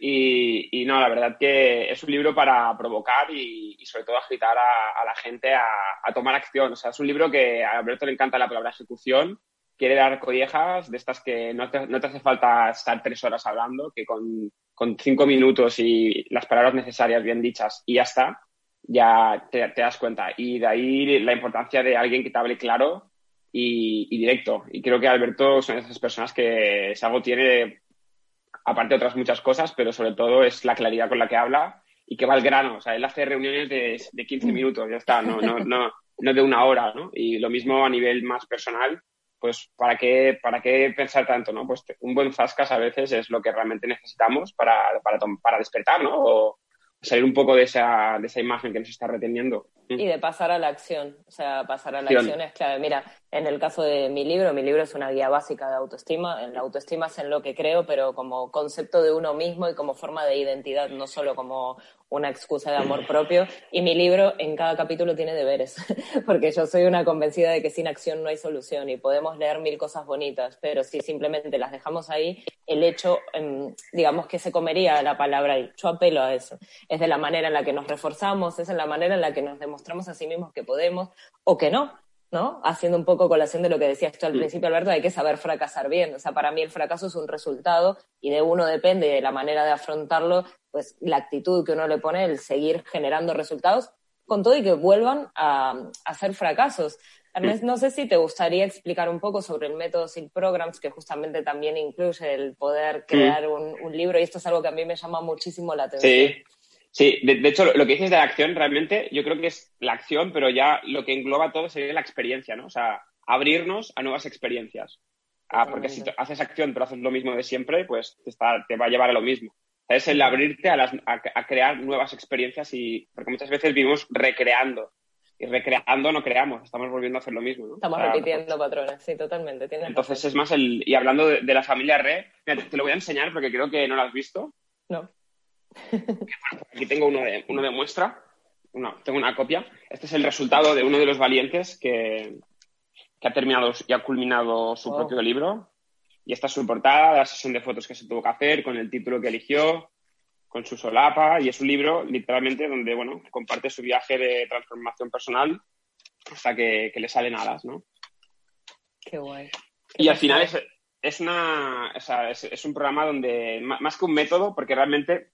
Y, y no, la verdad que es un libro para provocar y, y sobre todo agitar a, a la gente a, a tomar acción. O sea, es un libro que a Alberto le encanta la palabra ejecución, quiere dar collejas de estas que no te, no te hace falta estar tres horas hablando, que con, con cinco minutos y las palabras necesarias bien dichas y ya está, ya te, te das cuenta. Y de ahí la importancia de alguien que te hable claro y, y directo. Y creo que Alberto de esas personas que si algo tiene aparte de otras muchas cosas, pero sobre todo es la claridad con la que habla y que va al grano. O sea, él hace reuniones de, de 15 minutos, ya está, no, no, no, no de una hora, ¿no? Y lo mismo a nivel más personal, pues ¿para qué, para qué pensar tanto, no? Pues un buen zascas a veces es lo que realmente necesitamos para, para, para despertar, ¿no? O salir un poco de esa, de esa imagen que nos está reteniendo. Y de pasar a la acción, o sea, pasar a la acción, es clave. Mira, en el caso de mi libro, mi libro es una guía básica de autoestima. En la autoestima es en lo que creo, pero como concepto de uno mismo y como forma de identidad, no solo como una excusa de amor propio. Y mi libro en cada capítulo tiene deberes, porque yo soy una convencida de que sin acción no hay solución y podemos leer mil cosas bonitas, pero si simplemente las dejamos ahí, el hecho, em, digamos que se comería la palabra y yo apelo a eso. Es de la manera en la que nos reforzamos, es en la manera en la que nos demostramos a sí mismos que podemos o que no. ¿No? Haciendo un poco colación de lo que decías tú al principio, Alberto, hay que saber fracasar bien. O sea, para mí el fracaso es un resultado y de uno depende de la manera de afrontarlo pues la actitud que uno le pone, el seguir generando resultados, con todo y que vuelvan a, a ser fracasos. Ernest, no sé si te gustaría explicar un poco sobre el método SIL Programs, que justamente también incluye el poder crear un, un, libro, y esto es algo que a mí me llama muchísimo la atención. Sí, sí. De, de, hecho, lo que dices de la acción, realmente, yo creo que es la acción, pero ya lo que engloba todo sería la experiencia, ¿no? O sea, abrirnos a nuevas experiencias. Ah, porque si haces acción pero haces lo mismo de siempre, pues te, está, te va a llevar a lo mismo es el abrirte a, las, a, a, crear nuevas experiencias y porque muchas veces vivimos recreando y recreando no creamos, estamos volviendo a hacer lo mismo. ¿no? Estamos repitiendo patrones, sí, totalmente. Entonces razón. es más el... Y hablando de, de la familia Re, mira, te, te, lo voy a enseñar porque creo que no lo has visto. No. Aquí tengo uno de, uno de muestra, tengo una copia. Este es el resultado de uno de los valientes que, que ha terminado y ha culminado su oh. propio libro. Y esta es su portada, la sesión de fotos que se tuvo que hacer, con el título que eligió, con su solapa. Y es un libro, literalmente, donde, bueno, comparte su viaje de transformación personal hasta que, que le salen alas, ¿no? Qué guay. Qué y al final es, es, una, o sea, es, es, un programa donde, más que un método, porque realmente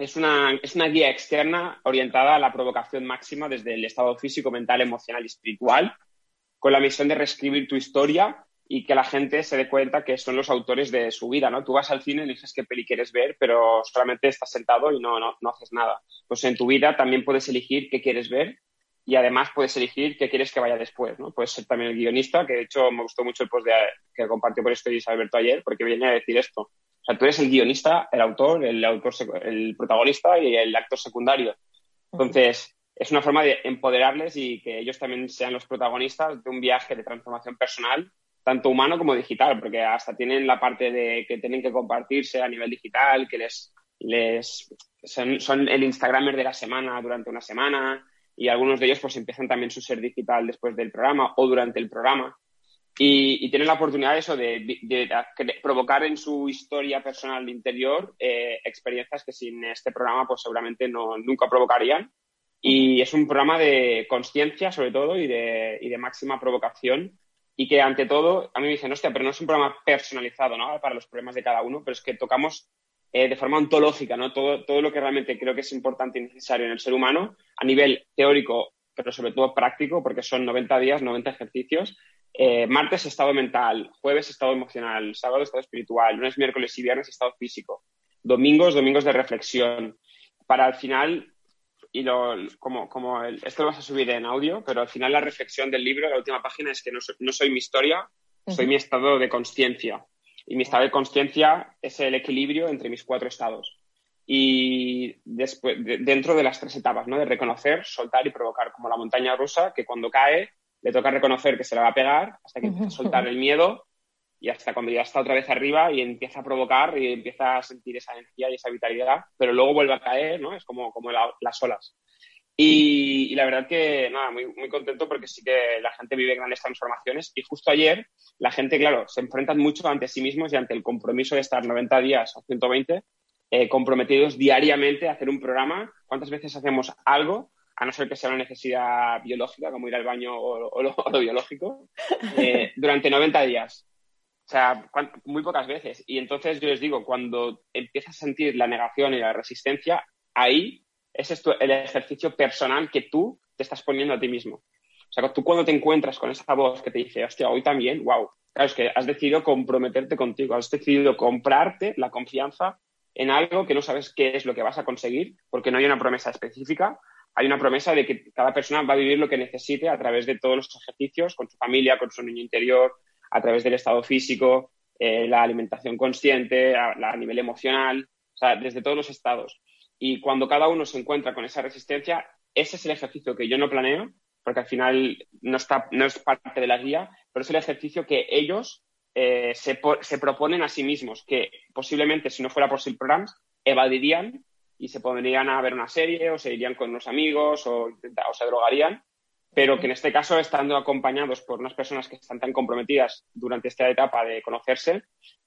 es una, es una guía externa orientada a la provocación máxima desde el estado físico, mental, emocional y espiritual, con la misión de reescribir tu historia y que la gente se dé cuenta que son los autores de su vida, ¿no? Tú vas al cine y dices qué peli quieres ver, pero solamente estás sentado y no, no, no, haces nada. Pues en tu vida también puedes elegir qué quieres ver y además puedes elegir qué quieres que vaya después, ¿no? Puedes ser también el guionista, que de hecho me gustó mucho el post que compartió por Stories Alberto ayer, porque viene a decir esto. Sea, tú eres el guionista, el autor, el, autor, el protagonista y el actor secundario. Entonces, es una forma de empoderarles y que ellos también sean los protagonistas de un viaje de transformación personal tanto humano como digital, porque hasta tienen la parte de que tienen que compartirse a nivel digital, que les, les son, son el Instagramer de la semana durante una semana y algunos de ellos pues empiezan también su ser digital después del programa o durante el programa. Y, y tienen la oportunidad eso de, de, de, provocar en su historia personal interior eh, experiencias que sin este programa pues seguramente no, nunca provocarían. Y es un programa de conciencia sobre todo y de, y de máxima provocación y que ante todo, a mí me dicen, hostia, pero no es un programa personalizado, ¿no? Para los problemas de cada uno, pero es que tocamos eh, de forma ontológica, ¿no? Todo, todo lo que realmente creo que es importante y necesario en el ser humano a nivel teórico, pero sobre todo práctico, porque son 90 días, 90 ejercicios. Eh, martes, estado mental, jueves, estado emocional, sábado, estado espiritual, lunes, miércoles y viernes, estado físico, domingos, domingos de reflexión, para al final y lo, como, como el, esto lo vas a subir en audio, pero al final la reflexión del libro, la última página, es que no, no soy mi historia, soy mi estado de conciencia. Y mi estado de conciencia es el equilibrio entre mis cuatro estados. Y después, de, dentro de las tres etapas, ¿no? De reconocer, soltar y provocar, como la montaña rusa, que cuando cae le toca reconocer que se la va a pegar hasta que empieza a soltar el miedo y hasta cuando ya está otra vez arriba y empieza a provocar y empieza a sentir esa energía y esa vitalidad, pero luego vuelve a caer, ¿no? Es como, como la, las olas. Y, y, la verdad que, nada, muy, muy contento porque sí que la gente vive grandes transformaciones y justo ayer la gente, claro, se enfrentan mucho ante sí mismos y ante el compromiso de estar 90 días o 120 eh, comprometidos diariamente a hacer un programa. ¿Cuántas veces hacemos algo a no ser que sea una necesidad biológica, como ir al baño o, o, lo, o lo, biológico, eh, durante 90 días. O sea, muy pocas veces. Y entonces yo les digo, cuando empiezas a sentir la negación y la resistencia, ahí ese es tu, el ejercicio personal que tú te estás poniendo a ti mismo. O sea, tú cuando te encuentras con esa voz que te dice, hostia, hoy también, wow. Claro, es que has decidido comprometerte contigo, has decidido comprarte la confianza en algo que no sabes qué es lo que vas a conseguir, porque no hay una promesa específica, hay una promesa de que cada persona va a vivir lo que necesite a través de todos los ejercicios, con su familia, con su niño interior, a través del estado físico, eh, la alimentación consciente, a, nivel emocional, desde todos los estados. Y cuando cada uno se encuentra con esa resistencia, ese es el ejercicio que yo no planeo, porque al final no, está, no es parte de la guía, pero es el ejercicio que ellos eh, se, se, proponen a sí mismos, que posiblemente si no fuera por SIL Programs, evadirían y se pondrían a ver una serie o se irían con unos amigos o, o se drogarían, pero que en este caso, estando acompañados por unas personas que están tan comprometidas durante esta etapa de conocerse,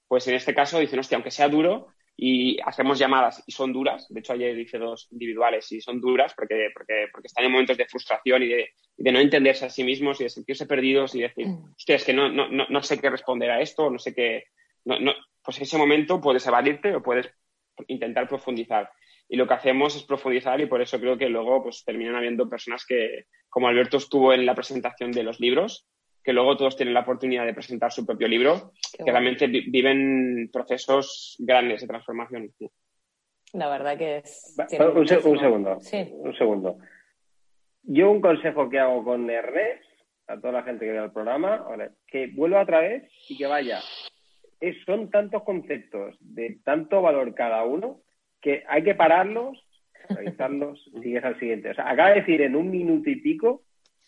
pues en este caso dicen, hostia, aunque sea duro, y hacemos llamadas y son duras. De hecho, ayer hice dos individuales y son duras porque, porque, porque están en momentos de frustración y de, de, no entenderse a sí mismos y de sentirse perdidos y decir, mm. hostia, es que no, no, no, sé qué responder a esto, no sé qué. No, no, pues en ese momento puedes evadirte o puedes intentar profundizar. Y lo que hacemos es profundizar y por eso creo que luego pues terminan habiendo personas que, como Alberto estuvo en la presentación de los libros, que luego todos tienen la oportunidad de presentar su propio libro, que realmente viven procesos grandes de transformación. La verdad que es... Un, segundo, sí. un segundo. Yo un consejo que hago con Ernest, a toda la gente que ve el programa, que vuelva otra vez y que vaya. Es, son tantos conceptos de tanto valor cada uno que hay que pararlos, revisarlos, sigues al siguiente. O sea, acaba de decir en un minuto y pico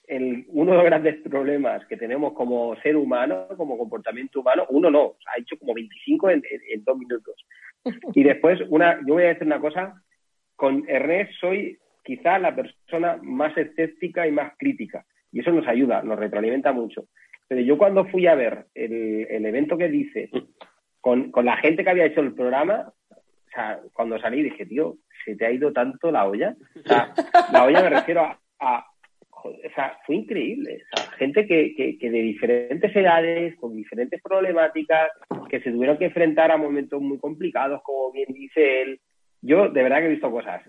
uno de los grandes problemas que tenemos como ser humano, como comportamiento humano, uno no, ha hecho como 25 en, dos minutos. Y después, una, yo voy a decir una cosa, con Ernest soy quizá la persona más escéptica y más crítica, y eso nos ayuda, nos retroalimenta mucho. Pero yo cuando fui a ver el, el evento que dices, con, con la gente que había hecho el programa, o sea, cuando salí dije, tío, se te ha ido tanto la olla. O sea, la olla me refiero a o sea, fue increíble. O sea, gente que, que, de diferentes edades, con diferentes problemáticas, que se tuvieron que enfrentar a momentos muy complicados, como bien dice él. Yo de verdad que he visto cosas,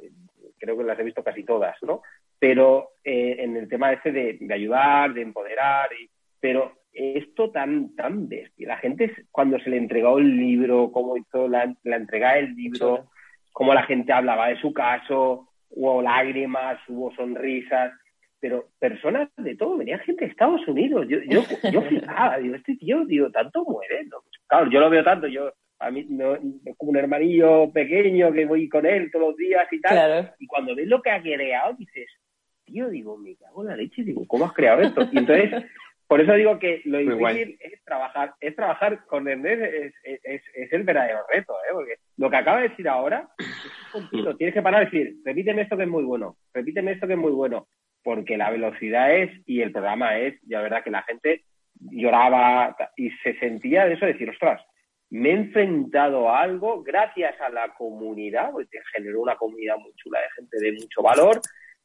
creo que las he visto casi todas, ¿no? Pero eh, en el tema ese de, de ayudar, de empoderar, y, pero esto tan, tan bestia. La gente, cuando se le entregó el libro, cómo hizo la, la entrega del libro, cómo la gente hablaba de su caso, hubo lágrimas, hubo sonrisas pero personas de todo, venía gente de Estados Unidos. Yo, yo, yo flipaba, digo, este tío, digo, tanto muere. ¿no? Claro, yo lo veo tanto, yo, a mí, no, es como un hermanillo pequeño que voy con él todos los días y tal. Y cuando ves lo que ha creado, dices, tío, digo, me cago en la leche, digo, ¿cómo has creado esto? Y entonces, por eso digo que lo difícil es trabajar, es trabajar con Ernest, es, es, es, el verdadero reto, ¿eh? Porque lo que acaba de decir ahora es tienes que parar y decir, repíteme esto que es muy bueno, repíteme esto que es muy bueno porque la velocidad es y el programa es, ya verdad que la gente lloraba y se sentía de eso, decir, ostras, me he enfrentado a algo gracias a la comunidad, porque generó una comunidad muy chula de gente de mucho valor,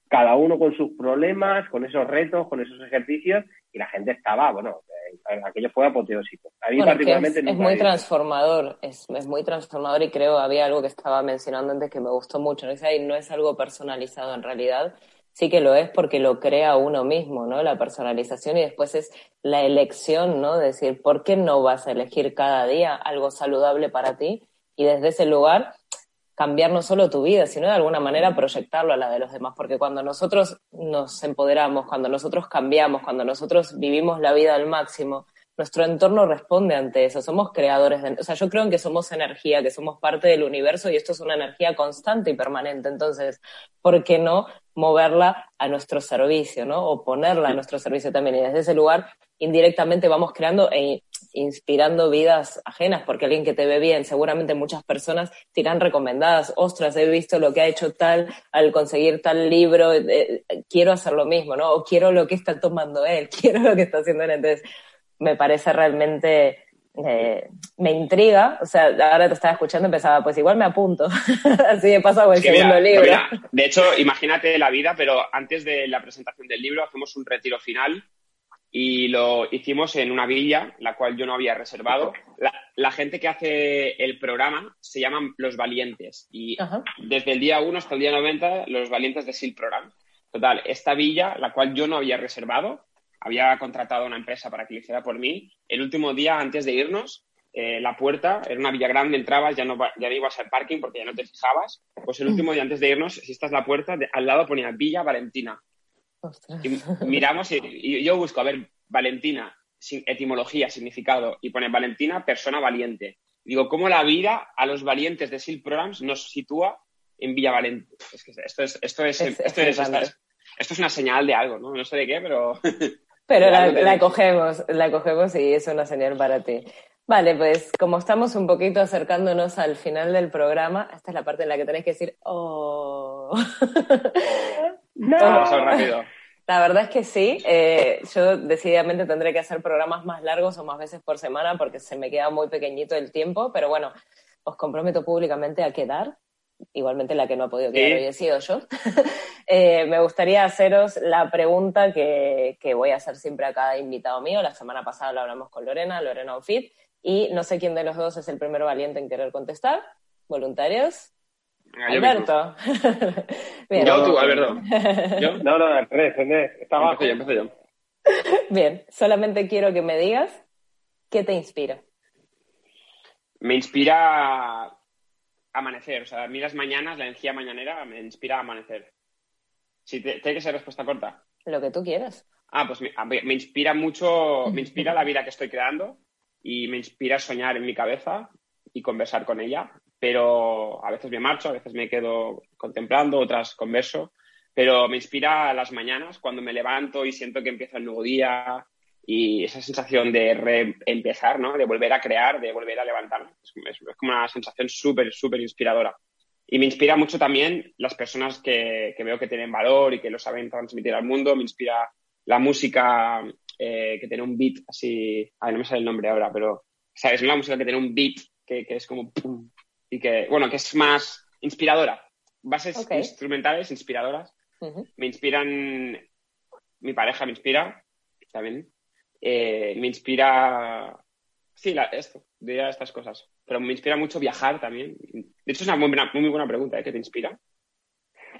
cada uno con sus problemas, con esos retos, con esos ejercicios, y la gente estaba, bueno, eh, aquello fue apoteósico. A mí particularmente es, es muy transformador, es, es, muy transformador y creo, había algo que estaba mencionando antes que me gustó mucho, ¿no? no es algo personalizado en realidad, sí que lo es porque lo crea uno mismo, ¿no? La personalización y después es la elección, ¿no? Decir, ¿por qué no vas a elegir cada día algo saludable para ti? Y desde ese lugar cambiar no solo tu vida, sino de alguna manera proyectarlo a la de los demás, porque cuando nosotros nos empoderamos, cuando nosotros cambiamos, cuando nosotros vivimos la vida al máximo, nuestro entorno responde ante eso, somos creadores de, o sea, yo creo en que somos energía, que somos parte del universo y esto es una energía constante y permanente, entonces, ¿por qué no moverla a nuestro servicio, ¿no? O ponerla a nuestro servicio también. Y desde ese lugar, indirectamente vamos creando e inspirando vidas ajenas, porque alguien que te ve bien, seguramente muchas personas te irán recomendadas, ostras, he visto lo que ha hecho tal al conseguir tal libro, eh, eh, quiero hacer lo mismo, ¿no? O quiero lo que está tomando él, quiero lo que está haciendo él. Entonces, me parece realmente eh, me intriga, o sea, ahora te estaba escuchando y empezaba, pues igual me apunto, así de paso con el segundo libro. de hecho, imagínate la vida, pero antes de la presentación del libro hacemos un retiro final y lo hicimos en una villa, la cual yo no había reservado. La, gente que hace el programa se llaman Los Valientes y desde el día 1 hasta el día 90, Los Valientes de SIL Program. Total, esta villa, la cual yo no había reservado, había contratado a una empresa para que lo hiciera por mí. El último día, antes de irnos, eh, la puerta, era una villa grande, entrabas, ya no, ya no ibas al parking porque ya no te fijabas. Pues el último día antes de irnos, si esta es la puerta, al lado ponía Villa Valentina. Y miramos y, yo busco, a ver, Valentina, etimología, significado, y pone Valentina, persona valiente. Digo, ¿cómo la vida a los valientes de SIL Programs nos sitúa en Villa Valentina? esto es, esto es, esto es, esto es una señal de algo, ¿no? No sé de qué, pero... Pero la, la, cogemos, la cogemos y es una señal para ti. Vale, pues como estamos un poquito acercándonos al final del programa, esta es la parte en la que tenéis que decir, oh. no. rápido. La verdad es que sí. Eh, yo decididamente tendré que hacer programas más largos o más veces por semana porque se me queda muy pequeñito el tiempo, pero bueno, os comprometo públicamente a quedar. Igualmente la que no ha podido quedar hoy he sido yo. Eh, me gustaría haceros la pregunta que, que, voy a hacer siempre a cada invitado mío. La semana pasada lo hablamos con Lorena, Lorena Ufit, y no sé quién de los dos es el primero valiente en querer contestar. ¿Voluntarios? Alberto. yo tú, Alberto. ¿Yo? No, no, al revés, Estaba yo, empecé yo. Bien, solamente quiero que me digas qué te inspira. Me inspira amanecer. O sea, a mí las mañanas, la energía mañanera me inspira a amanecer. Si ¿Tiene que ser respuesta corta? Lo que tú quieras. Ah, pues me, me inspira mucho, me inspira la vida que estoy creando y me inspira soñar en mi cabeza y conversar con ella. Pero a veces me marcho, a veces me quedo contemplando, otras converso. Pero me inspira a las mañanas cuando me levanto y siento que empieza el nuevo día y esa sensación de reempezar, ¿no? De volver a crear, de volver a levantarme. Es, como una sensación súper, súper inspiradora. Y me inspira mucho también las personas que, que, veo que tienen valor y que lo saben transmitir al mundo. Me inspira la música eh, que tiene un beat así, a ver, no me sale el nombre ahora, pero, ¿sabes? Una música que tiene un beat que, que es como, y que, bueno, que es más inspiradora. Bases instrumentales inspiradoras. Me inspiran, mi pareja me inspira también. Eh, me inspira, sí, esto, diría estas cosas. Pero me inspira mucho viajar también. De hecho, es una muy buena, muy buena pregunta, ¿eh? ¿Qué te inspira?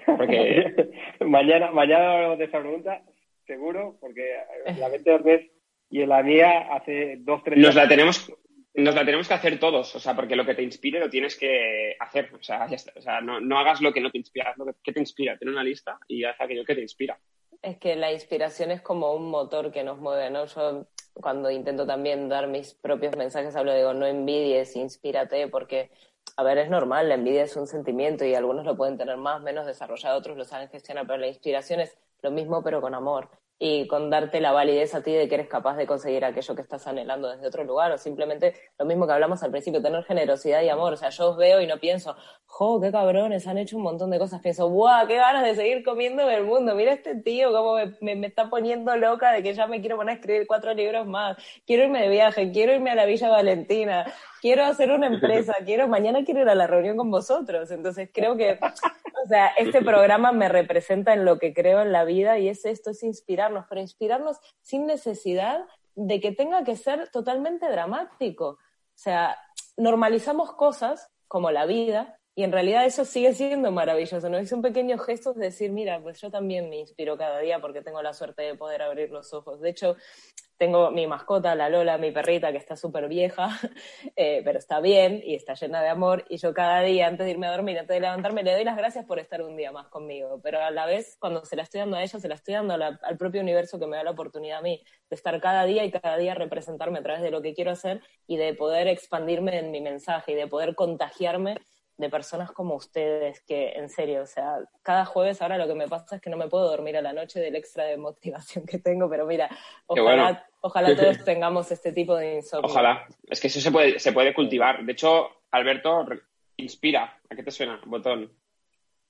Porque... mañana, mañana de esa pregunta seguro, porque la mente de Ernest y en la mía hace dos, tres Nos la tenemos, nos la tenemos que hacer todos, o sea, porque lo que te inspire lo tienes que hacer, o sea, O sea, no, no hagas lo que no te inspira, haz lo que, te inspira, ten una lista y haz aquello que te inspira. Es que la inspiración es como un motor que nos mueve, ¿no? Yo cuando intento también dar mis propios mensajes hablo, digo, no envidies, inspírate, porque, a ver, es normal, la envidia es un sentimiento y algunos lo pueden tener más, menos desarrollado, otros lo saben gestionar, pero la inspiración es lo mismo pero con amor y con darte la validez a ti de que eres capaz de conseguir aquello que estás anhelando desde otro lugar o simplemente lo mismo que hablamos al principio, tener generosidad y amor. O sea, yo os veo y no pienso, jo, qué cabrones, han hecho un montón de cosas. Pienso, ¡buah, qué ganas de seguir comiendo el mundo! Mira este tío cómo me, me, está poniendo loca de que ya me quiero poner a escribir cuatro libros más. Quiero irme de viaje, quiero irme a la Villa Valentina, quiero hacer una empresa, quiero, mañana quiero ir a la reunión con vosotros. Entonces creo que, o sea, este programa me representa en lo que creo en la vida y es esto, es inspirarnos, pero inspirarnos sin necesidad de que tenga que ser totalmente dramático. O sea, normalizamos cosas como la vida y en realidad eso sigue siendo maravilloso, ¿no? Es un pequeño gesto de decir, mira, pues yo también me inspiro cada día porque tengo la suerte de poder abrir los ojos. De hecho, tengo mi mascota, la Lola, mi perrita, que está súper vieja, eh, pero está bien y está llena de amor. Y yo cada día, antes de irme a dormir, antes de levantarme, le doy las gracias por estar un día más conmigo. Pero a la vez, cuando se la estoy dando a ella, se la estoy dando al propio universo que me da la oportunidad a mí de estar cada día y cada día representarme a través de lo que quiero hacer y de poder expandirme en mi mensaje y de poder contagiarme de personas como ustedes, que en serio, o sea, cada jueves ahora lo que me pasa es que no me puedo dormir a la noche del extra de motivación que tengo, pero mira, ojalá, ojalá todos tengamos este tipo de insomnio. Ojalá, es que eso se puede, se puede cultivar. De hecho, Alberto, inspira. ¿A qué te suena? Botón.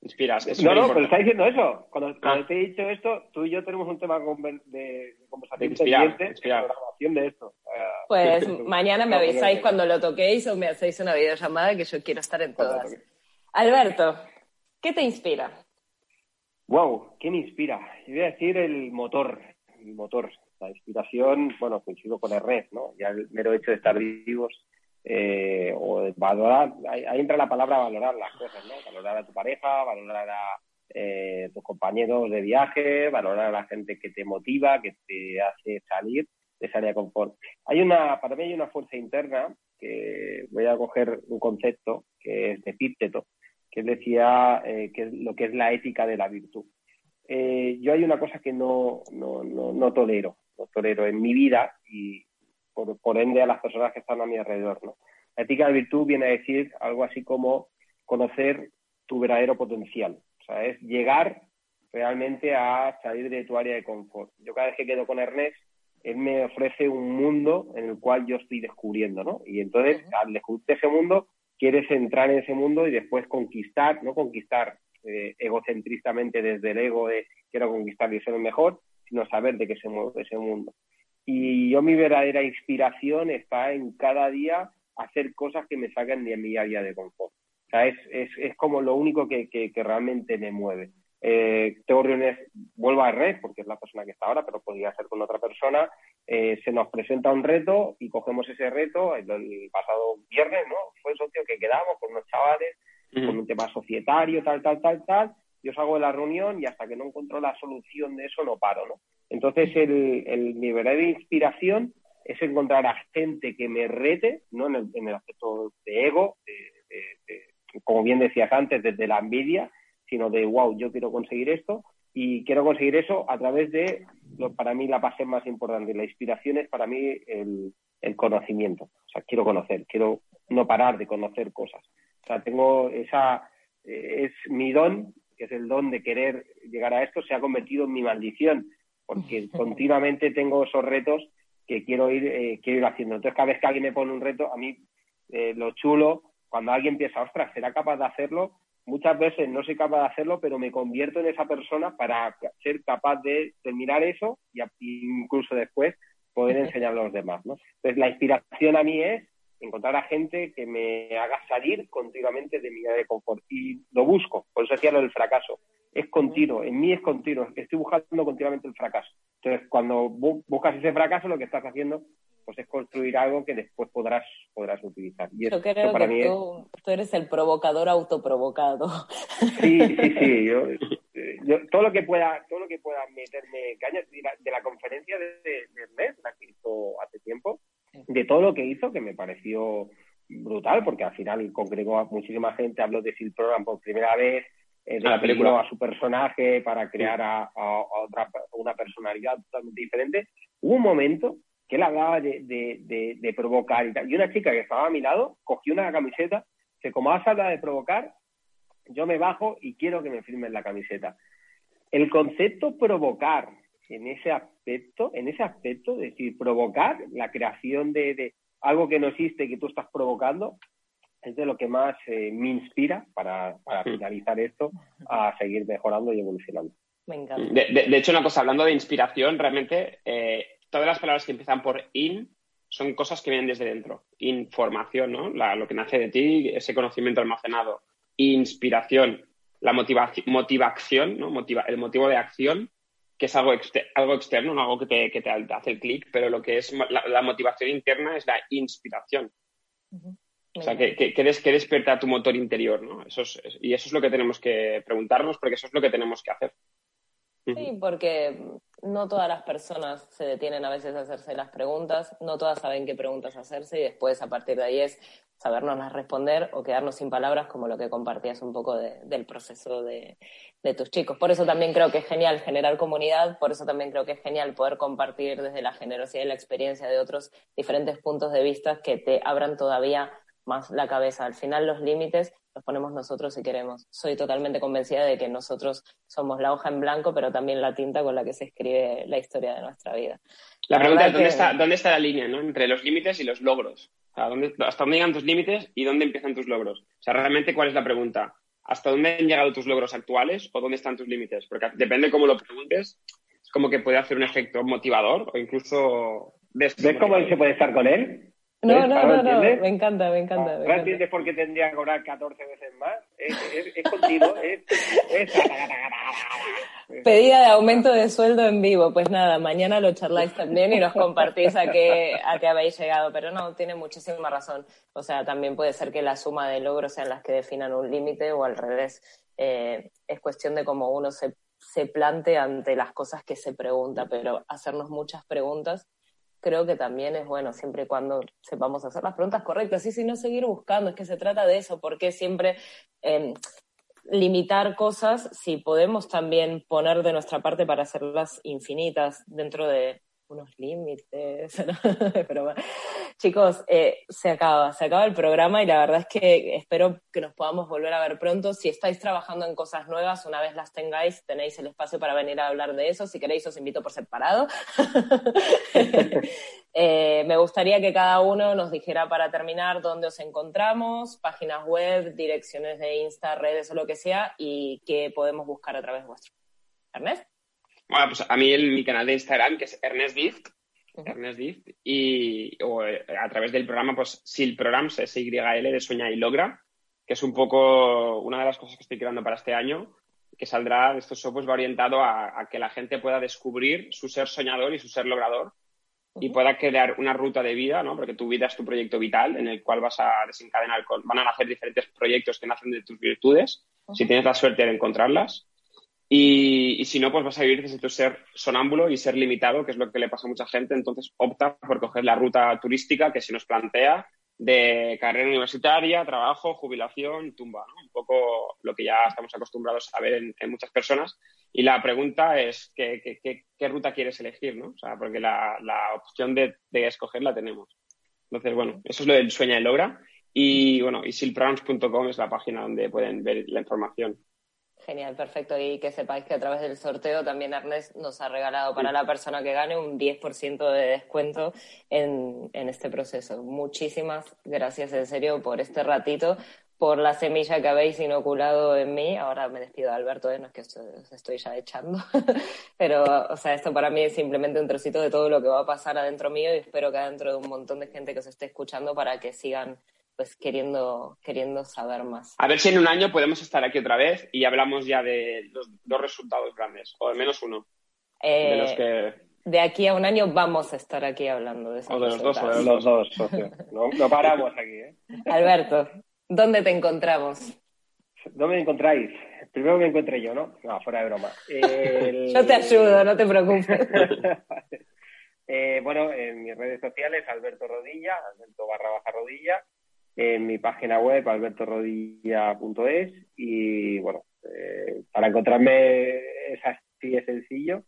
Inspiras. no, no, pero está diciendo eso. Cuando, ah. te he dicho esto, tú y yo tenemos un tema de, conversación inspirar, de grabación de esto. Pues mañana me avisáis cuando lo toquéis o me hacéis una videollamada que yo quiero estar en todas. Alberto, ¿qué te inspira? Wow, ¿qué me inspira? Yo voy a decir el motor, el motor. La inspiración, bueno, coincido con el red, ¿no? Ya el mero hecho de estar vivos eh, o valorar, ahí, entra la palabra valorar las cosas, ¿no? Valorar a tu pareja, valorar a eh, tus compañeros de viaje, valorar a la gente que te motiva, que te hace salir esa área de confort. Hay una, para mí hay una fuerza interna que voy a coger un concepto que es de Epícteto, que decía eh, que lo que es la ética de la virtud. Eh, yo hay una cosa que no, no, no, tolero, no tolero en mi vida y por, por, ende a las personas que están a mi alrededor. ¿no? La ética de virtud viene a decir algo así como conocer tu verdadero potencial. O sea, es llegar realmente a salir de tu área de confort. Yo cada vez que quedo con Ernest, él me ofrece un mundo en el cual yo estoy descubriendo, ¿no? Y entonces, al descubrir ese mundo, quieres entrar en ese mundo y después conquistar, no conquistar eh, egocentristamente desde el ego de quiero conquistar y ser el mejor, sino saber de qué se mueve ese mundo. Y yo mi verdadera inspiración está en cada día hacer cosas que me saquen de mi área de confort. O sea, es, es, es como lo único que, que, realmente me mueve. Eh, tengo reuniones, vuelvo a red, porque es la persona que está ahora, pero podría ser con otra persona. Eh, se nos presenta un reto y cogemos ese reto. El, el pasado viernes, ¿no? Fue el socio que quedamos con unos chavales con un tema societario, tal, tal, tal, tal. Yo salgo de la reunión y hasta que no encuentro la solución de eso no paro, ¿no? Entonces, el, el mi verdadera inspiración es encontrar a gente que me rete, no en el, aspecto de ego, como bien decías antes, desde la envidia, sino de, wow, yo quiero conseguir esto y quiero conseguir eso a través de, lo, para mí, la base más importante. La inspiración es para mí el, conocimiento. O sea, quiero conocer, quiero no parar de conocer cosas. O sea, tengo esa, es mi don, que es el don de querer llegar a esto, se ha convertido en mi maldición, porque continuamente tengo esos retos que quiero ir, eh, quiero ir haciendo. Entonces, cada vez que alguien me pone un reto, a mí eh, lo chulo, cuando alguien piensa, ostras, ¿será capaz de hacerlo? Muchas veces no soy capaz de hacerlo, pero me convierto en esa persona para ser capaz de terminar eso y incluso después poder enseñar a los demás. ¿no? Entonces, la inspiración a mí es encontrar a gente que me haga salir continuamente de mi área de confort. Y lo busco, por eso decía lo del fracaso. Es continuo, en mí es continuo, estoy buscando continuamente el fracaso. Entonces, cuando buscas ese fracaso, lo que estás haciendo pues es construir algo que después podrás podrás utilizar. Y Yo creo que tú, eres el provocador autoprovocado. Sí, sí, sí. Yo, todo lo que pueda todo lo que pueda meterme caña de la, conferencia de, de, de la que hizo hace tiempo, de todo lo que hizo, que me pareció brutal, porque al final congregó a muchísima gente, habló de Sil Program por primera vez, eh, de la película a su personaje para crear a, otra, una personalidad totalmente diferente. Hubo un momento que él hablaba de, de, de, provocar y tal. Y una chica que estaba a mi lado cogió una camiseta, que como has hablado de provocar, yo me bajo y quiero que me firmen la camiseta. El concepto provocar en ese aspecto, en ese aspecto, es decir, provocar la creación de, algo que no existe que tú estás provocando, es de lo que más eh, me inspira para, para finalizar esto a seguir mejorando y evolucionando. Me encanta. De, hecho, una cosa, hablando de inspiración, realmente eh, todas las palabras que empiezan por in son cosas que vienen desde dentro. Información, ¿no? lo que nace de ti, ese conocimiento almacenado. Inspiración, la motivación, motivación, ¿no? Motiva, el motivo de acción que es algo, algo externo, algo que te, que te hace el clic, pero lo que es la, motivación interna es la inspiración. O sea, que, que, despierta tu motor interior, ¿no? Eso es, y eso es lo que tenemos que preguntarnos, porque eso es lo que tenemos que hacer. Sí, porque no todas las personas se detienen a veces a hacerse las preguntas, no todas saben qué preguntas hacerse y después a partir de ahí es sabernos responder o quedarnos sin palabras como lo que compartías un poco del proceso de, de, tus chicos. Por eso también creo que es genial generar comunidad, por eso también creo que es genial poder compartir desde la generosidad y la experiencia de otros diferentes puntos de vista que te abran todavía más la cabeza. Al final los límites los ponemos nosotros si queremos. Soy totalmente convencida de que nosotros somos la hoja en blanco, pero también la tinta con la que se escribe la historia de nuestra vida. La, pregunta es, ¿dónde, está, ¿dónde está la línea ¿no? entre los límites y los logros? ¿dónde, ¿Hasta dónde llegan tus límites y dónde empiezan tus logros? O sea, realmente, ¿cuál es la pregunta? ¿Hasta dónde han llegado tus logros actuales o dónde están tus límites? Porque depende cómo lo preguntes, es como que puede hacer un efecto motivador o incluso... ¿Ves cómo se puede estar con él? No, no, no, no, me encanta, me encanta. ¿No entiendes por qué tendría que cobrar 14 veces más? Es, contigo, es, Pedida de aumento de sueldo en vivo. Pues nada, mañana lo charláis también y nos compartís a qué, a qué habéis llegado. Pero no, tiene muchísima razón. O sea, también puede ser que la suma de logros sean las que definan un límite o al revés. Eh, es cuestión de cómo uno se, se plante ante las cosas que se pregunta, pero hacernos muchas preguntas creo que también es bueno, siempre y cuando sepamos hacer las preguntas correctas. Y si no seguir buscando, es que se trata de eso, porque siempre em, limitar cosas si podemos también poner de nuestra parte para hacerlas infinitas dentro de unos límites. Pero chicos, eh, se acaba, se acaba el programa y la verdad es que espero que nos podamos volver a ver pronto. Si estáis trabajando en cosas nuevas, una vez las tengáis, tenéis el espacio para venir a hablar de eso. Si queréis, os invito por separado. eh, me gustaría que cada uno nos dijera para terminar dónde os encontramos, páginas web, direcciones de Insta, redes o lo que sea, y qué podemos buscar a través vuestro. Ernest. Bueno, pues a mí el, mi canal de Instagram, que es Ernest Dift, Ernest Dift, y o, eh, a través del programa, pues SIL Programs, S-Y-L de Sueña y Logra, que es un poco una de las cosas que estoy creando para este año, que saldrá de estos softwares va orientado a, a, que la gente pueda descubrir su ser soñador y su ser logrador y pueda crear una ruta de vida, ¿no? Porque tu vida es tu proyecto vital en el cual vas a desencadenar, con, van a nacer diferentes proyectos que nacen de tus virtudes, si tienes la suerte de encontrarlas. Y, y, si no, pues vas a vivir tu ser sonámbulo y ser limitado, que es lo que le pasa a mucha gente. Entonces opta por coger la ruta turística que se nos plantea de carrera universitaria, trabajo, jubilación, tumba, ¿no? Un poco lo que ya estamos acostumbrados a ver en, en muchas personas. Y la pregunta es, ¿qué, qué, qué, ruta quieres elegir, no? O sea, porque la, la opción de, de, escoger la tenemos. Entonces, bueno, eso es lo del sueña y logra. Y, bueno, y silprons.com es la página donde pueden ver la información. Genial, perfecto. Y que sepáis que a través del sorteo también Ernest nos ha regalado para la persona que gane un 10% de descuento en, en, este proceso. Muchísimas gracias en serio por este ratito, por la semilla que habéis inoculado en mí. Ahora me despido de Alberto, ¿eh? no es que os estoy ya echando, pero o sea, esto para mí es simplemente un trocito de todo lo que va a pasar adentro mío y espero que adentro de un montón de gente que os esté escuchando para que sigan pues queriendo, queriendo saber más. A ver si en un año podemos estar aquí otra vez y hablamos ya de los dos resultados grandes, o de menos uno. Eh, de los que... De aquí a un año vamos a estar aquí hablando de eso. O de los dos, o de los dos, socio. No, no paramos aquí, ¿eh? Alberto, ¿dónde te encontramos? ¿Dónde me encontráis? Primero me encuentre yo, ¿no? No, fuera de broma. El... yo te ayudo, no te preocupes. eh, bueno, en mis redes sociales, Alberto Rodilla, Alberto barra baja rodilla, en mi página web albertorodilla.es y bueno, eh, para encontrarme es así de sencillo.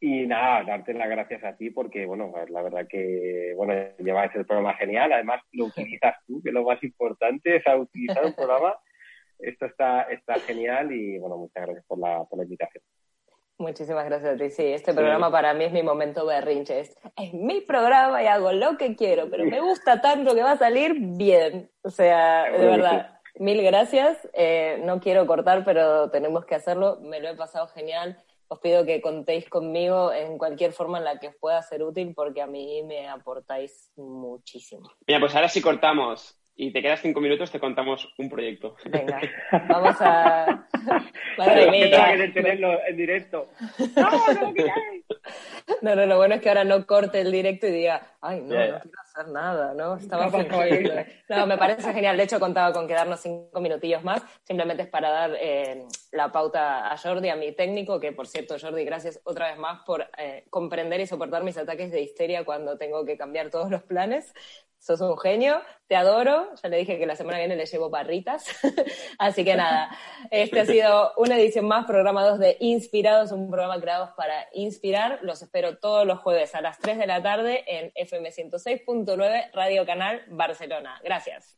Y nada, darte las gracias a ti porque bueno, pues la verdad que bueno, lleváis el programa genial, además lo utilizas tú, que es lo más importante, es utilizar un programa, esto está, está genial y bueno, muchas gracias por la, por la invitación. Muchísimas gracias a ti. Sí, este sí. programa para mí es mi momento berrinche. Es, es, mi programa y hago lo que quiero, pero me gusta tanto que va a salir bien. O sea, de verdad, mil gracias. Eh, no quiero cortar, pero tenemos que hacerlo. Me lo he pasado genial. Os pido que contéis conmigo en cualquier forma en la que os pueda ser útil, porque a mí me aportáis muchísimo. Mira, pues ahora sí cortamos y te quedas cinco minutos, te contamos un proyecto. Venga, vamos a. Madre mía. que tenerlo en directo. No, no, no, no, lo bueno es que ahora no corte el directo y diga, ay, no, yeah. no quiero hacer nada, ¿no? Estaba. No, me parece genial. De hecho, contaba con quedarnos cinco minutillos más. Simplemente es para dar eh, la pauta a Jordi, a mi técnico, que por cierto, Jordi, gracias otra vez más por eh, comprender y soportar mis ataques de histeria cuando tengo que cambiar todos los planes sos un genio, te adoro, ya le dije que la semana que viene le llevo barritas, así que nada, este ha sido una edición más, programa 2 de Inspirados, un programa creado para inspirar, los espero todos los jueves a las 3 de la tarde en FM 106.9 Radio Canal Barcelona. Gracias.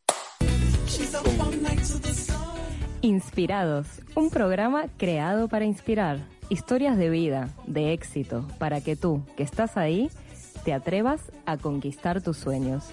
Inspirados, un programa creado para inspirar, historias de vida, de éxito, para que tú, que estás ahí, te atrevas a conquistar tus sueños.